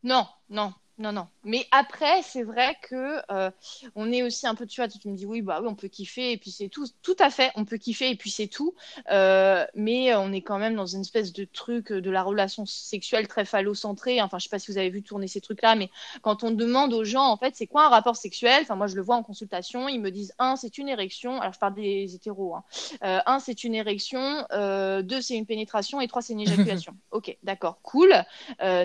Speaker 3: Non, non, non, non. Mais après, c'est vrai que euh, on est aussi un peu, tu vois, tu me dis oui, bah oui, on peut kiffer et puis c'est tout. Tout à fait, on peut kiffer et puis c'est tout. Euh, mais on est quand même dans une espèce de truc de la relation sexuelle très phallocentrée. Enfin, je sais pas si vous avez vu tourner ces trucs-là, mais quand on demande aux gens, en fait, c'est quoi un rapport sexuel? Enfin, moi, je le vois en consultation. Ils me disent un, c'est une érection. Alors, je parle des hétéros. Hein. Euh, un, c'est une érection. deux, c'est une pénétration. Et trois, c'est une éjaculation. ok, d'accord, cool,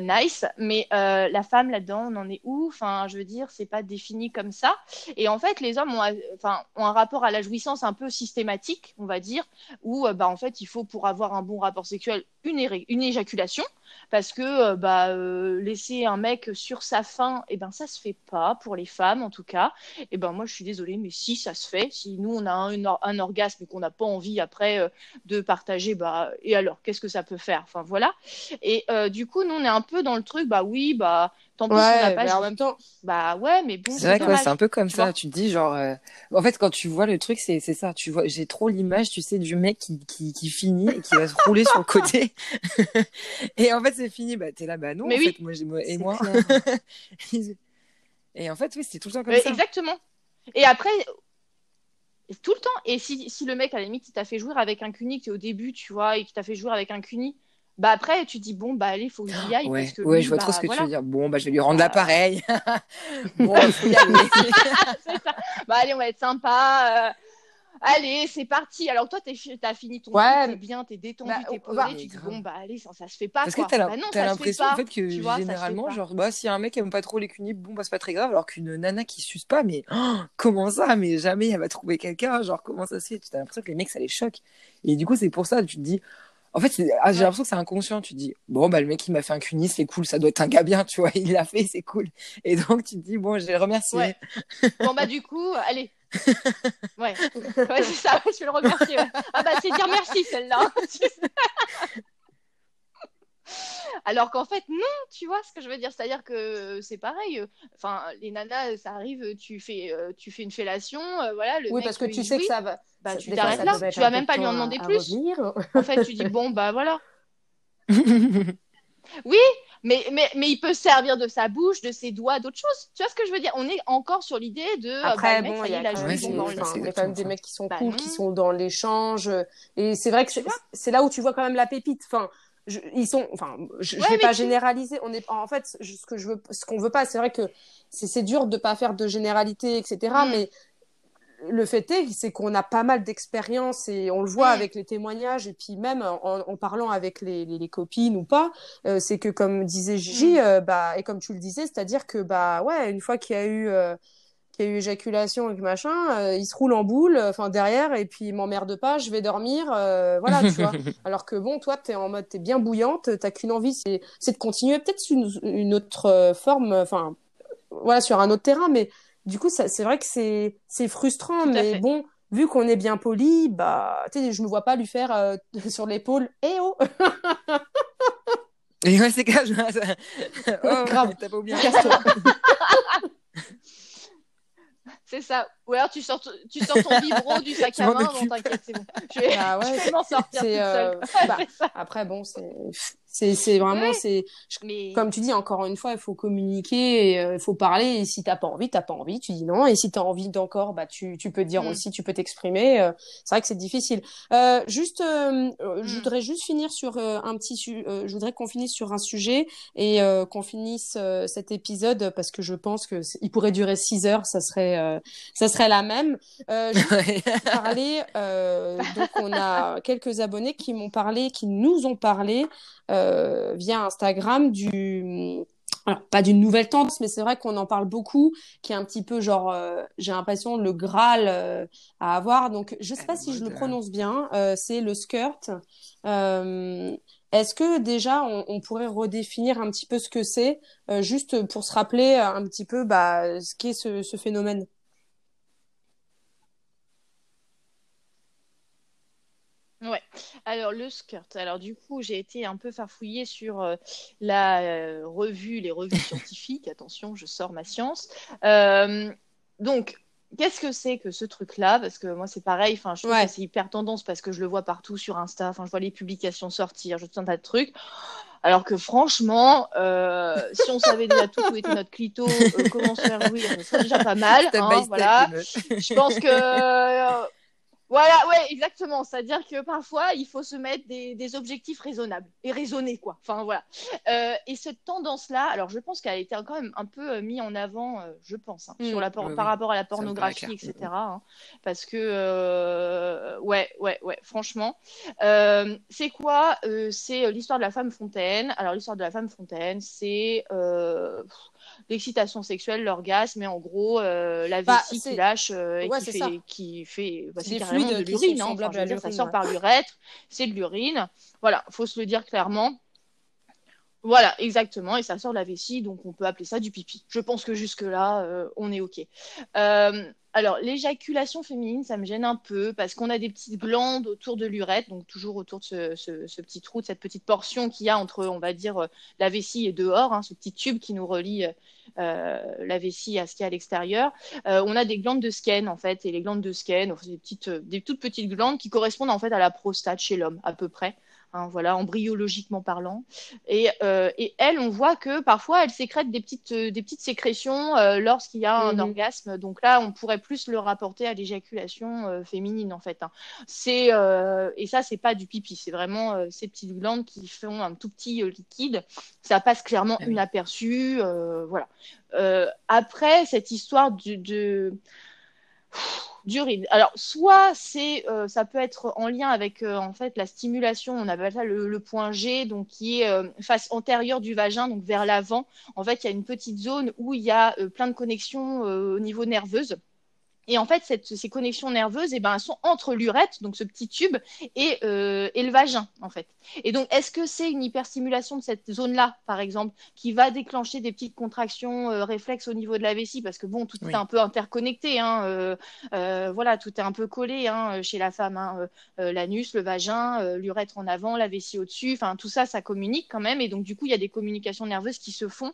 Speaker 3: nice. Mais la femme là-dedans, on en est où? Enfin, je veux dire, c'est pas défini comme ça. Et en fait, les hommes ont, enfin, ont un rapport à la jouissance un peu systématique, on va dire, où, euh, bah, en fait, il faut pour avoir un bon rapport sexuel une, une éjaculation, parce que euh, bah, euh, laisser un mec sur sa faim, et eh ben ça se fait pas pour les femmes en tout cas. Et eh ben moi, je suis désolée, mais si ça se fait, si nous on a un, un orgasme et qu'on n'a pas envie après de partager, bah et alors, qu'est-ce que ça peut faire? Enfin voilà. Et du coup, nous on est un peu dans le truc, bah oui, bah
Speaker 2: Tant ouais, mais en même temps,
Speaker 3: bah ouais, mais bon.
Speaker 1: C'est vrai que c'est un peu comme ça. Tu te dis genre, euh, en fait, quand tu vois le truc, c'est c'est ça. Tu vois, j'ai trop l'image, tu sais, du mec qui qui, qui finit et qui va se rouler sur le côté. et en fait, c'est fini. Bah t'es là, bah non. Mais en oui. fait, moi, et moi. et en fait, oui, c'est tout le temps comme ça.
Speaker 3: Exactement. Et après, tout le temps. Et si, si le mec, à la limite, il t'a fait jouer avec un cuni, au début, tu vois, et qui t'a fait jouer avec un cuni, bah après tu dis bon bah allez il faut que j'y aille
Speaker 1: ouais,
Speaker 3: parce que
Speaker 1: ouais je vois trop ce que tu veux dire bon bah je vais lui rendre l'appareil bon aller
Speaker 3: ça. bah allez on va être sympa euh... Allez, c'est parti. Alors toi, t'as fini ton ouais, truc, t'es bien, t'es détendu, bah, t'es posé. tu dis bon bah allez, ça, ça se fait pas.
Speaker 1: Parce
Speaker 3: quoi.
Speaker 1: que t'as bah, l'impression en fait que vois, généralement, genre bah si un mec aime pas trop les cunibs, bon bah c'est pas très grave. Alors qu'une nana qui suce pas, mais oh, comment ça? Mais jamais elle va trouver quelqu'un. Genre comment ça se fait? T'as l'impression que les mecs ça les choque. Et du coup c'est pour ça tu te dis en fait, ah, j'ai l'impression que c'est inconscient. Tu te dis, bon, bah, le mec, il m'a fait un cunis, c'est cool, ça doit être un gars bien, tu vois, il l'a fait, c'est cool. Et donc, tu te dis, bon, je vais le remercier.
Speaker 3: Bon, bah, du coup, allez. Ouais, ouais c'est ça, je vais le remercier. Ah, bah, c'est dire merci, celle-là. Alors qu'en fait, non, tu vois ce que je veux dire. C'est-à-dire que c'est pareil. Enfin, les nanas, ça arrive, tu fais, euh, tu fais une fellation, euh, voilà. Le
Speaker 2: oui, parce que tu sais que ça va.
Speaker 3: Bah, tu t'arrêtes là. Tu vas même pas lui en demander plus. En fait, tu dis bon, bah voilà. Oui, mais, mais, mais il peut servir de sa bouche, de ses doigts, d'autres choses. Tu vois ce que je veux dire? On est encore sur l'idée de.
Speaker 2: Euh, Après, bon, il y a, quand même des mecs qui sont bah cool, qui sont dans l'échange. Et c'est vrai que c'est là où tu vois quand même la pépite. Enfin, ils sont. Enfin, je, ne vais pas généraliser. On est en fait ce que je veux, ce qu'on veut pas. C'est vrai que c'est dur de pas faire de généralité, etc. Mm. Mais le fait est, c'est qu'on a pas mal d'expérience et on le voit avec les témoignages et puis même en, parlant avec les, les, copines ou pas, euh, c'est que comme disait Gigi, mm. euh, bah et comme tu le disais, c'est-à-dire que bah ouais, une fois qu'il y a eu euh, qu'il y a eu éjaculation et que machin, il se roule en boule, enfin derrière et puis il m'emmerde pas, je vais dormir, voilà, tu vois. Alors que bon, toi, t'es en mode, t'es bien bouillante, t'as qu'une envie, c'est c'est de continuer peut-être une, une autre forme, enfin voilà, sur un autre terrain, mais du coup, c'est vrai que c'est frustrant, mais bon, vu qu'on est bien poli, bah, tu sais, je me vois pas lui faire euh, sur l'épaule, eh oh
Speaker 1: Et ouais, c'est cash. oh,
Speaker 2: Grave.
Speaker 1: T'as pas oublié.
Speaker 3: c'est ça. Ou alors tu sors, tu sors ton vibro du sac à main, non t'inquiète, c'est bon. Je vais, ah ouais, je vais m'en sortir toute euh, seule.
Speaker 2: Bah, après, bon, c'est c'est vraiment, c'est comme tu dis, encore une fois, il faut communiquer, il euh, faut parler. Et si t'as pas envie, t'as pas envie, tu dis non. Et si t'as envie d'encore, bah tu, tu peux dire mm. aussi, tu peux t'exprimer. Euh, c'est vrai que c'est difficile. Euh, juste, euh, je mm. voudrais juste finir sur un petit, je voudrais qu'on finisse sur un sujet et qu'on finisse cet épisode parce que je pense que il pourrait durer six heures, ça serait, ça serait la même. juste parler, donc on a quelques abonnés qui m'ont parlé, qui nous ont parlé. Euh, via Instagram du alors pas d'une nouvelle tendance, mais c'est vrai qu'on en parle beaucoup, qui est un petit peu genre, euh, j'ai l'impression le Graal euh, à avoir. Donc je sais pas si je le prononce bien. c'est le skirt. Est-ce que déjà on, pourrait redéfinir un petit peu ce que c'est, juste pour se rappeler un petit peu bah, ce qu'est ce, ce phénomène?
Speaker 3: Ouais. Alors le skirt. Alors du coup, j'ai été un peu farfouillée sur euh, la euh, revue, les revues scientifiques. Attention, je sors ma science. Euh, donc, qu'est-ce que c'est que ce truc-là? Parce que moi, c'est pareil. Enfin, je trouve que c'est hyper tendance parce que je le vois partout sur Insta. Enfin, je vois les publications sortir, je un tas de trucs. Alors que franchement, si on savait déjà tout où était notre clito, comment se faire jouir, ce serait déjà pas mal. Hein, voilà. Je pense que voilà, ouais, exactement. C'est-à-dire que parfois, il faut se mettre des, des objectifs raisonnables et raisonnés, quoi. Enfin, voilà. Euh, et cette tendance-là, alors je pense qu'elle a été quand même un peu euh, mise en avant, euh, je pense, hein, sur mm. la par rapport à la pornographie, etc. Hein, parce que, euh, ouais, ouais, ouais, franchement. C'est quoi C'est l'histoire de la femme fontaine? Alors, l'histoire de la femme fontaine, c'est l'excitation sexuelle, l'orgasme, et en gros euh, la bah, vessie qui lâche euh, et qui, fait, qui, fait, bah, c'est carrément de l'urine. Hein. ça sort par l'urètre, c'est de l'urine. Voilà, faut se le dire clairement. Voilà, exactement, et ça sort de la vessie, donc on peut appeler ça du pipi. Je pense que jusque-là, euh, on est OK. Euh, alors, l'éjaculation féminine, ça me gêne un peu parce qu'on a des petites glandes autour de l'urètre, donc toujours autour de ce, petit trou, de cette petite portion qu'il y a entre, on va dire, euh, la vessie et dehors, hein, ce petit tube qui nous relie la vessie à ce qu'il y a à l'extérieur. On a des glandes de Skene, en fait, et les glandes de Skene, des, petites, des toutes petites glandes qui correspondent en fait à la prostate chez l'homme, à peu près. Hein, voilà, embryologiquement parlant. Et, euh, et, elle, on voit que parfois, elle sécrète des petites, euh, des petites sécrétions euh, lorsqu'il y a un mhm. orgasme. Donc là, on pourrait plus le rapporter à l'éjaculation féminine, en fait. Hein. C'est et ça, c'est pas du pipi, c'est vraiment ces petites glandes qui font un tout petit liquide. Ça passe clairement ah inaperçu, voilà. après cette histoire de d'urine. Alors, soit c'est, euh, ça peut être en lien avec euh, en fait la stimulation, on appelle ça le, point G, donc qui est euh, face antérieure du vagin, donc vers l'avant. En fait, il y a une petite zone où il y a plein de connexions au niveau nerveuse. Et en fait, cette, ces connexions nerveuses, eh ben, elles sont entre l'urètre, donc ce petit tube, et, euh, et le vagin, en fait. Et donc, est-ce que c'est une hyperstimulation de cette zone-là, par exemple, qui va déclencher des petites contractions euh, réflexes au niveau de la vessie? Parce que bon, tout est un peu interconnecté, hein, euh, euh, voilà, tout est un peu collé hein, chez la femme. Hein, l'anus, le vagin, l'urètre en avant, la vessie au-dessus, enfin, tout ça, ça communique quand même. Et donc, du coup, il y a des communications nerveuses qui se font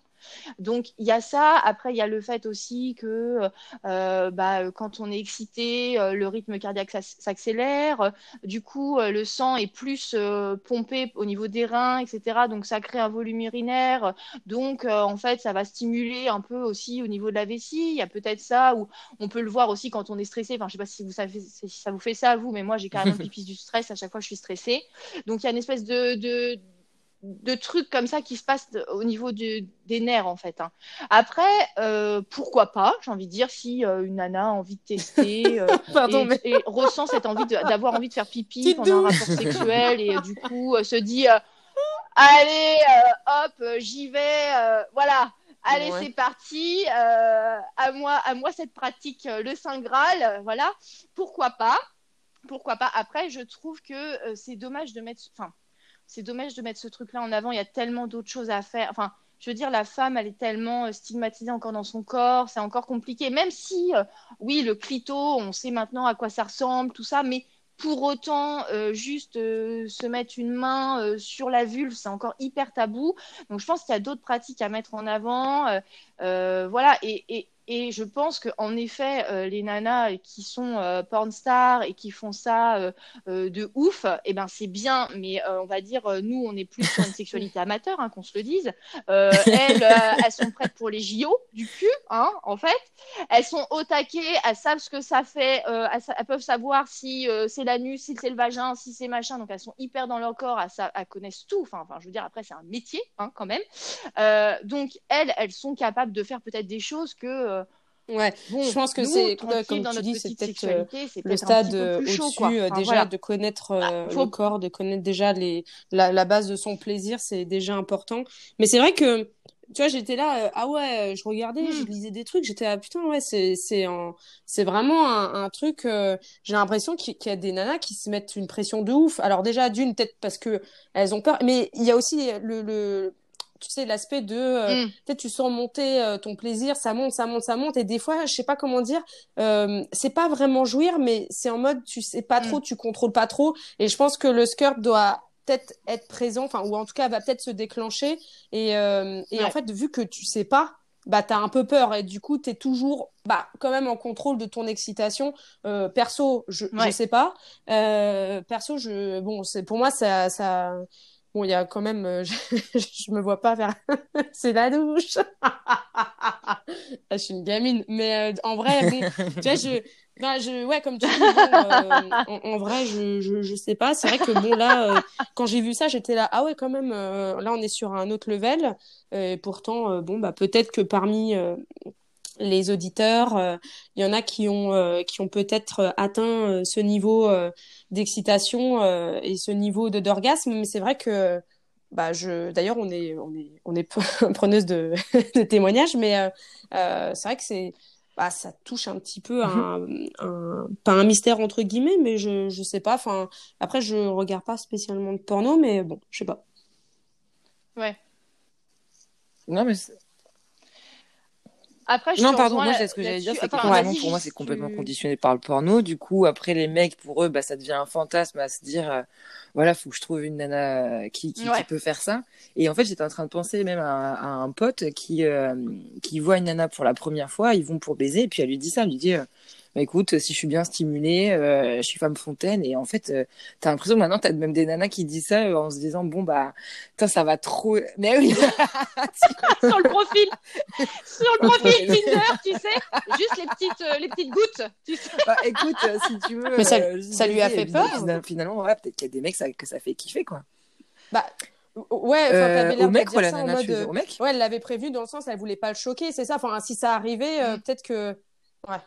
Speaker 3: Donc il y a ça. Après, il y a le fait aussi que bah, quand on est excité, euh, le rythme cardiaque s'accélère. Du coup, euh, le sang est plus pompé au niveau des reins, etc. Donc ça crée un volume urinaire. Donc en fait, ça va stimuler un peu aussi au niveau de la vessie. Il y a peut-être ça, ou on peut le voir aussi quand on est stressé. Enfin, je sais pas si vous savez si ça vous fait ça vous, mais moi j'ai carrément pipis du stress à chaque fois que je suis stressée. Donc il y a une espèce de, de de trucs comme ça qui se passent au niveau des nerfs en fait. Hein. Après, euh, pourquoi pas J'ai envie de dire si euh, une nana a envie de tester euh, et, ressent cette envie d'avoir envie de faire pipi pendant un rapport sexuel et du coup se dit allez hop j'y vais voilà allez c'est parti à moi à moi cette pratique le saint graal voilà pourquoi pas pourquoi pas après je trouve que c'est dommage de mettre enfin c'est dommage de mettre ce truc-là en avant. Il y a tellement d'autres choses à faire. Enfin, je veux dire, la femme, elle est tellement euh, stigmatisée encore dans son corps, c'est encore compliqué. Même si, euh, oui, le clito, on sait maintenant à quoi ça ressemble, tout ça, mais pour autant, euh, juste se mettre une main sur la vulve, c'est encore hyper tabou. Donc, je pense qu'il y a d'autres pratiques à mettre en avant. voilà, je pense qu'en effet, euh, les nanas qui sont euh, porn stars et qui font ça euh, de ouf, eh ben c'est bien, mais on va dire, nous, on est plus sur une sexualité amateur, hein, qu'on se le dise. elles, elles sont prêtes pour les JO du cul, hein, en fait. Elles sont au taquet, elles savent ce que ça fait, elles, peuvent savoir si c'est l'anus, si c'est le vagin, si c'est machin, donc elles sont hyper dans leur corps, elles, connaissent tout. Enfin, enfin, je veux dire, après, c'est un métier, hein, quand même. donc, elles, elles sont capables de faire peut-être des choses que
Speaker 2: Ouais, je pense que c'est comme tu dis, c'est peut-être euh, le stade au-dessus euh, déjà de connaître bah, euh, le corps, de connaître déjà les la, la base de son plaisir, c'est déjà important. Mais c'est vrai que tu vois, j'étais là, ah ouais, je regardais, je hmm. lisais des trucs, j'étais là, putain, ouais, c'est c'est c'est vraiment un, un truc. j'ai l'impression qu'il y a des nanas qui se mettent une pression de ouf. Alors déjà d'une peut-être parce que elles ont peur, mais il y a aussi le, le tu sais, l'aspect de, euh, mm. peut-être tu sens monter euh, ton plaisir, ça monte, ça monte, ça monte, et des fois, je sais pas comment dire, euh, c'est pas vraiment jouir, mais c'est en mode, tu sais pas mm. trop, tu contrôles pas trop, et je pense que le skirt doit peut-être être présent, enfin, ou en tout cas, va peut-être se déclencher, et, et en fait, vu que tu sais pas, bah t'as un peu peur. Et du coup t'es toujours bah quand même en contrôle de ton excitation. Perso je je sais pas. Perso je bon c'est pour moi ça ça Bon, il y a quand même, euh, je, me vois pas faire, c'est la douche. Ah, je suis une gamine, mais euh, en vrai, bon, tu vois, je, bah, je, ouais, comme tu dis, euh, en, vrai, je, je, je sais pas. C'est vrai que bon là, quand j'ai vu ça, j'étais là, ah ouais, quand même. là, on est sur un autre level. et pourtant, bon, bah peut-être que parmi les auditeurs, euh, il y en a qui ont euh, qui ont peut-être euh, atteint ce niveau d'excitation et ce niveau de d'orgasme, mais c'est vrai que bah je d'ailleurs on est on est on est preneuse de, de témoignages, mais c'est vrai que c'est bah, ça touche un petit peu mm-hmm. un, un, pas un mystère entre guillemets mais je je sais pas. Enfin après je regarde pas spécialement de porno mais bon je sais pas.
Speaker 3: Ouais.
Speaker 1: Non mais
Speaker 3: après,
Speaker 1: non, pardon, moi, ce que j'allais dire, c'est que vraiment, pour moi, c'est complètement conditionné par le porno. Du coup, après, les mecs, pour eux, bah, ça devient un fantasme à se dire, euh, voilà, faut que je trouve une nana qui, qui, peut faire ça. Et en fait, j'étais en train de penser même à, un pote qui, euh, qui voit une nana pour la première fois, ils vont pour baiser, et puis elle lui dit ça, elle lui dit, euh, bah, écoute, si je suis bien stimulée, euh, je suis femme fontaine. Et en fait, euh, t'as l'impression maintenant, t'as même des nanas qui disent ça euh, en se disant, bon, bah, ça va trop. Mais oui
Speaker 3: Sur le profil Sur le profil Tinder, tu sais Juste les petites, les petites gouttes. Tu sais
Speaker 1: bah, écoute, si tu veux.
Speaker 2: Mais ça, ça lui a fait peur
Speaker 1: Finalement, ouais, peut-être qu'il y a des mecs ça, que ça fait kiffer, quoi.
Speaker 2: Bah, Ouais, enfin, l'air
Speaker 1: au mec, au mec?
Speaker 2: Ouais, elle l'avait prévenu dans le sens, elle voulait pas le choquer, c'est ça. Enfin, si ça arrivait, mm. peut-être que. Ouais.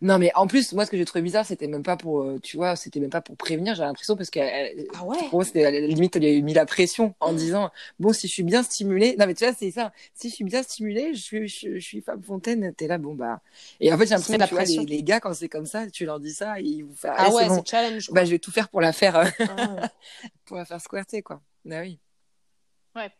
Speaker 1: Non, mais en plus, moi, ce que j'ai trouvé bizarre, c'était même pas pour, euh, tu vois, c'était même pas pour prévenir, j'ai l'impression, parce que
Speaker 2: ah ouais.
Speaker 1: pour moi, c'était limite, elle lui a mis la pression en disant, bon, si je suis bien stimulée, non, mais tu vois, c'est ça, si je suis bien stimulée, je suis, je, suis Femme Fontaine, t'es là, bon, bah. Et en fait, j'ai l'impression que tu vois, les, les, gars, quand c'est comme ça, tu leur dis ça, ils vous font,
Speaker 2: ah ouais, c'est challenge.
Speaker 1: Bah, je vais tout faire pour la faire, euh, ah pour la faire squirter, quoi. Bah oui.
Speaker 3: Ouais.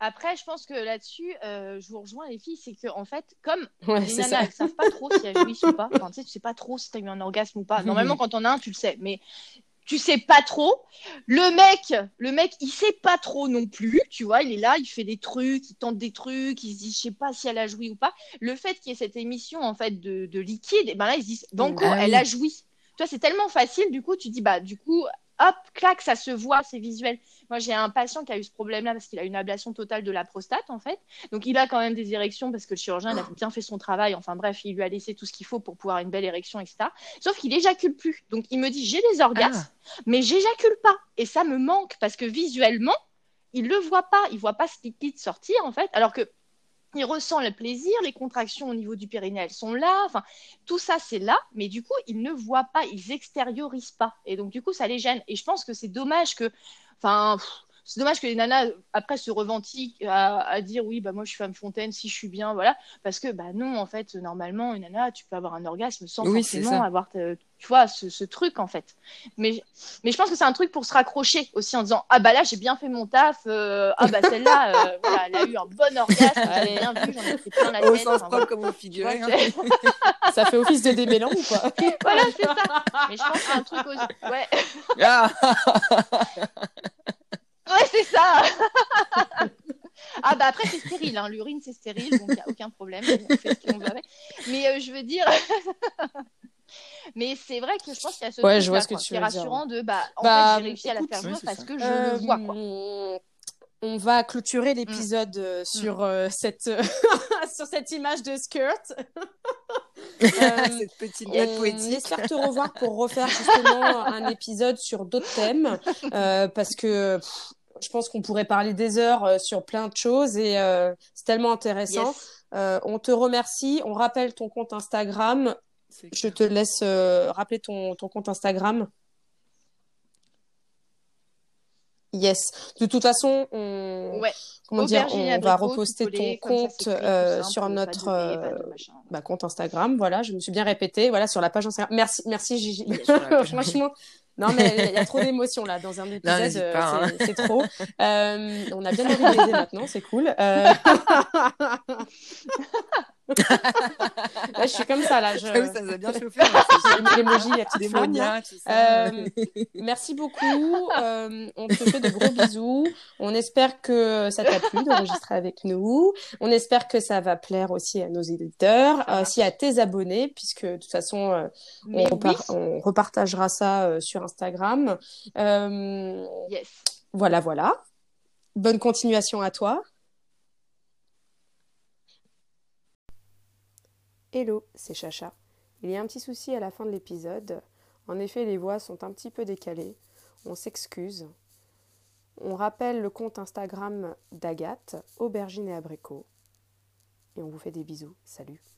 Speaker 3: Après, je pense que là-dessus, euh, je vous rejoins les filles, c'est que en fait, comme les nanas, elles savent pas trop si elles jouissent ou pas. Enfin, tu sais, tu sais pas trop si tu as eu un orgasme ou pas. Normalement, quand on a un, tu le sais. Mais tu sais pas trop. Le mec, le mec, il sait pas trop non plus, tu vois, il est là, il fait des trucs, il tente des trucs, il se dit, je sais pas si elle a joui ou pas. Le fait qu'il y ait cette émission, en fait, de, de liquide, et ben là, ils se disent, banco, ah elle a joui. Tu vois, c'est tellement facile, du coup, tu dis, bah, du coup, hop, clac, ça se voit, c'est visuel. Moi, j'ai un patient qui a eu ce problème-là parce qu'il a une ablation totale de la prostate, en fait. Donc, il a quand même des érections parce que le chirurgien, il a bien fait son travail. Enfin, bref, il lui a laissé tout ce qu'il faut pour pouvoir une belle érection, etc. Sauf qu'il éjacule plus. Donc, il me dit, j'ai des orgasmes, ah. mais j'éjacule pas. Et ça me manque parce que visuellement, il le voit pas. Il voit pas ce liquide sortir, en fait. Alors que il ressent le plaisir, les contractions au niveau du périnée, elles sont là, enfin, tout ça c'est là, mais du coup, ils ne voient pas, ils extériorisent pas. Et donc, du coup, ça les gêne. Et je pense que c'est dommage que, enfin, c'est dommage que les nanas après se revendiquent à, dire oui bah moi je suis femme fontaine si je suis bien voilà. Parce que bah non en fait normalement une nana tu peux avoir un orgasme sans forcément avoir tu vois ce, truc en fait. Mais mais je pense que c'est un truc pour se raccrocher aussi en disant ah bah là j'ai bien fait mon taf euh, ah bah celle-là euh, voilà, elle a eu un bon orgasme j'ai bien vu j'en ai fait plein la tête au
Speaker 1: sens propre comme vous figurez hein.
Speaker 2: ça fait office de démêlant ou quoi?
Speaker 3: Voilà c'est ça. Mais je pense que c'est un truc aussi ouais. Ah. Ouais, c'est ça. ah bah après c'est stérile, hein. l'urine c'est stérile, donc il n'y a aucun problème. On fait ce qu'on veut avec. Mais euh, je veux dire. Mais c'est vrai que je pense qu'il y a ce
Speaker 2: ouais, je vois ce que tu
Speaker 3: est rassurant de bah en bah, fait j'ai réussi à la faire jouer parce que je le vois quoi.
Speaker 2: Euh, on va clôturer l'épisode euh, sur mm. cette sur cette image de skirt.
Speaker 1: cette petite
Speaker 2: on
Speaker 1: poétique.
Speaker 2: espère te revoir pour refaire justement un épisode sur d'autres thèmes parce que je pense qu'on pourrait parler des heures euh, sur plein de choses et euh, c'est tellement intéressant. Euh, on te remercie. On rappelle ton compte Instagram. Je te laisse rappeler ton, ton, compte Instagram. Yes. De toute façon, on, comment dire, on va reposter ton compte sur notre bah, compte Instagram. Voilà, je me suis bien répétée. Voilà, sur la page Instagram. Merci, merci Gigi. Franchement, non, mais il y a trop d'émotions là dans un épisode. Euh, hein. C'est trop. Euh, on a bien envie maintenant, c'est cool. Là, je suis comme ça là. Je...
Speaker 1: ça nous a bien chauffé.
Speaker 2: L'émoji, petite flamme. Euh, merci beaucoup. Euh, on te fait de gros bisous. On espère que ça t'a plu d'enregistrer avec nous. On espère que ça va plaire aussi à nos éditeurs, aussi à tes abonnés, puisque de toute façon, euh, on, on, repartagera ça sur Instagram.
Speaker 3: yes.
Speaker 2: Voilà, voilà. Bonne continuation à toi. Hello, c'est Chacha. Il y a un petit souci à la fin de l'épisode. En effet, les voix sont un petit peu décalées. On s'excuse. On rappelle le compte Instagram d'Agathe, Aubergine et Abricot. Et on vous fait des bisous. Salut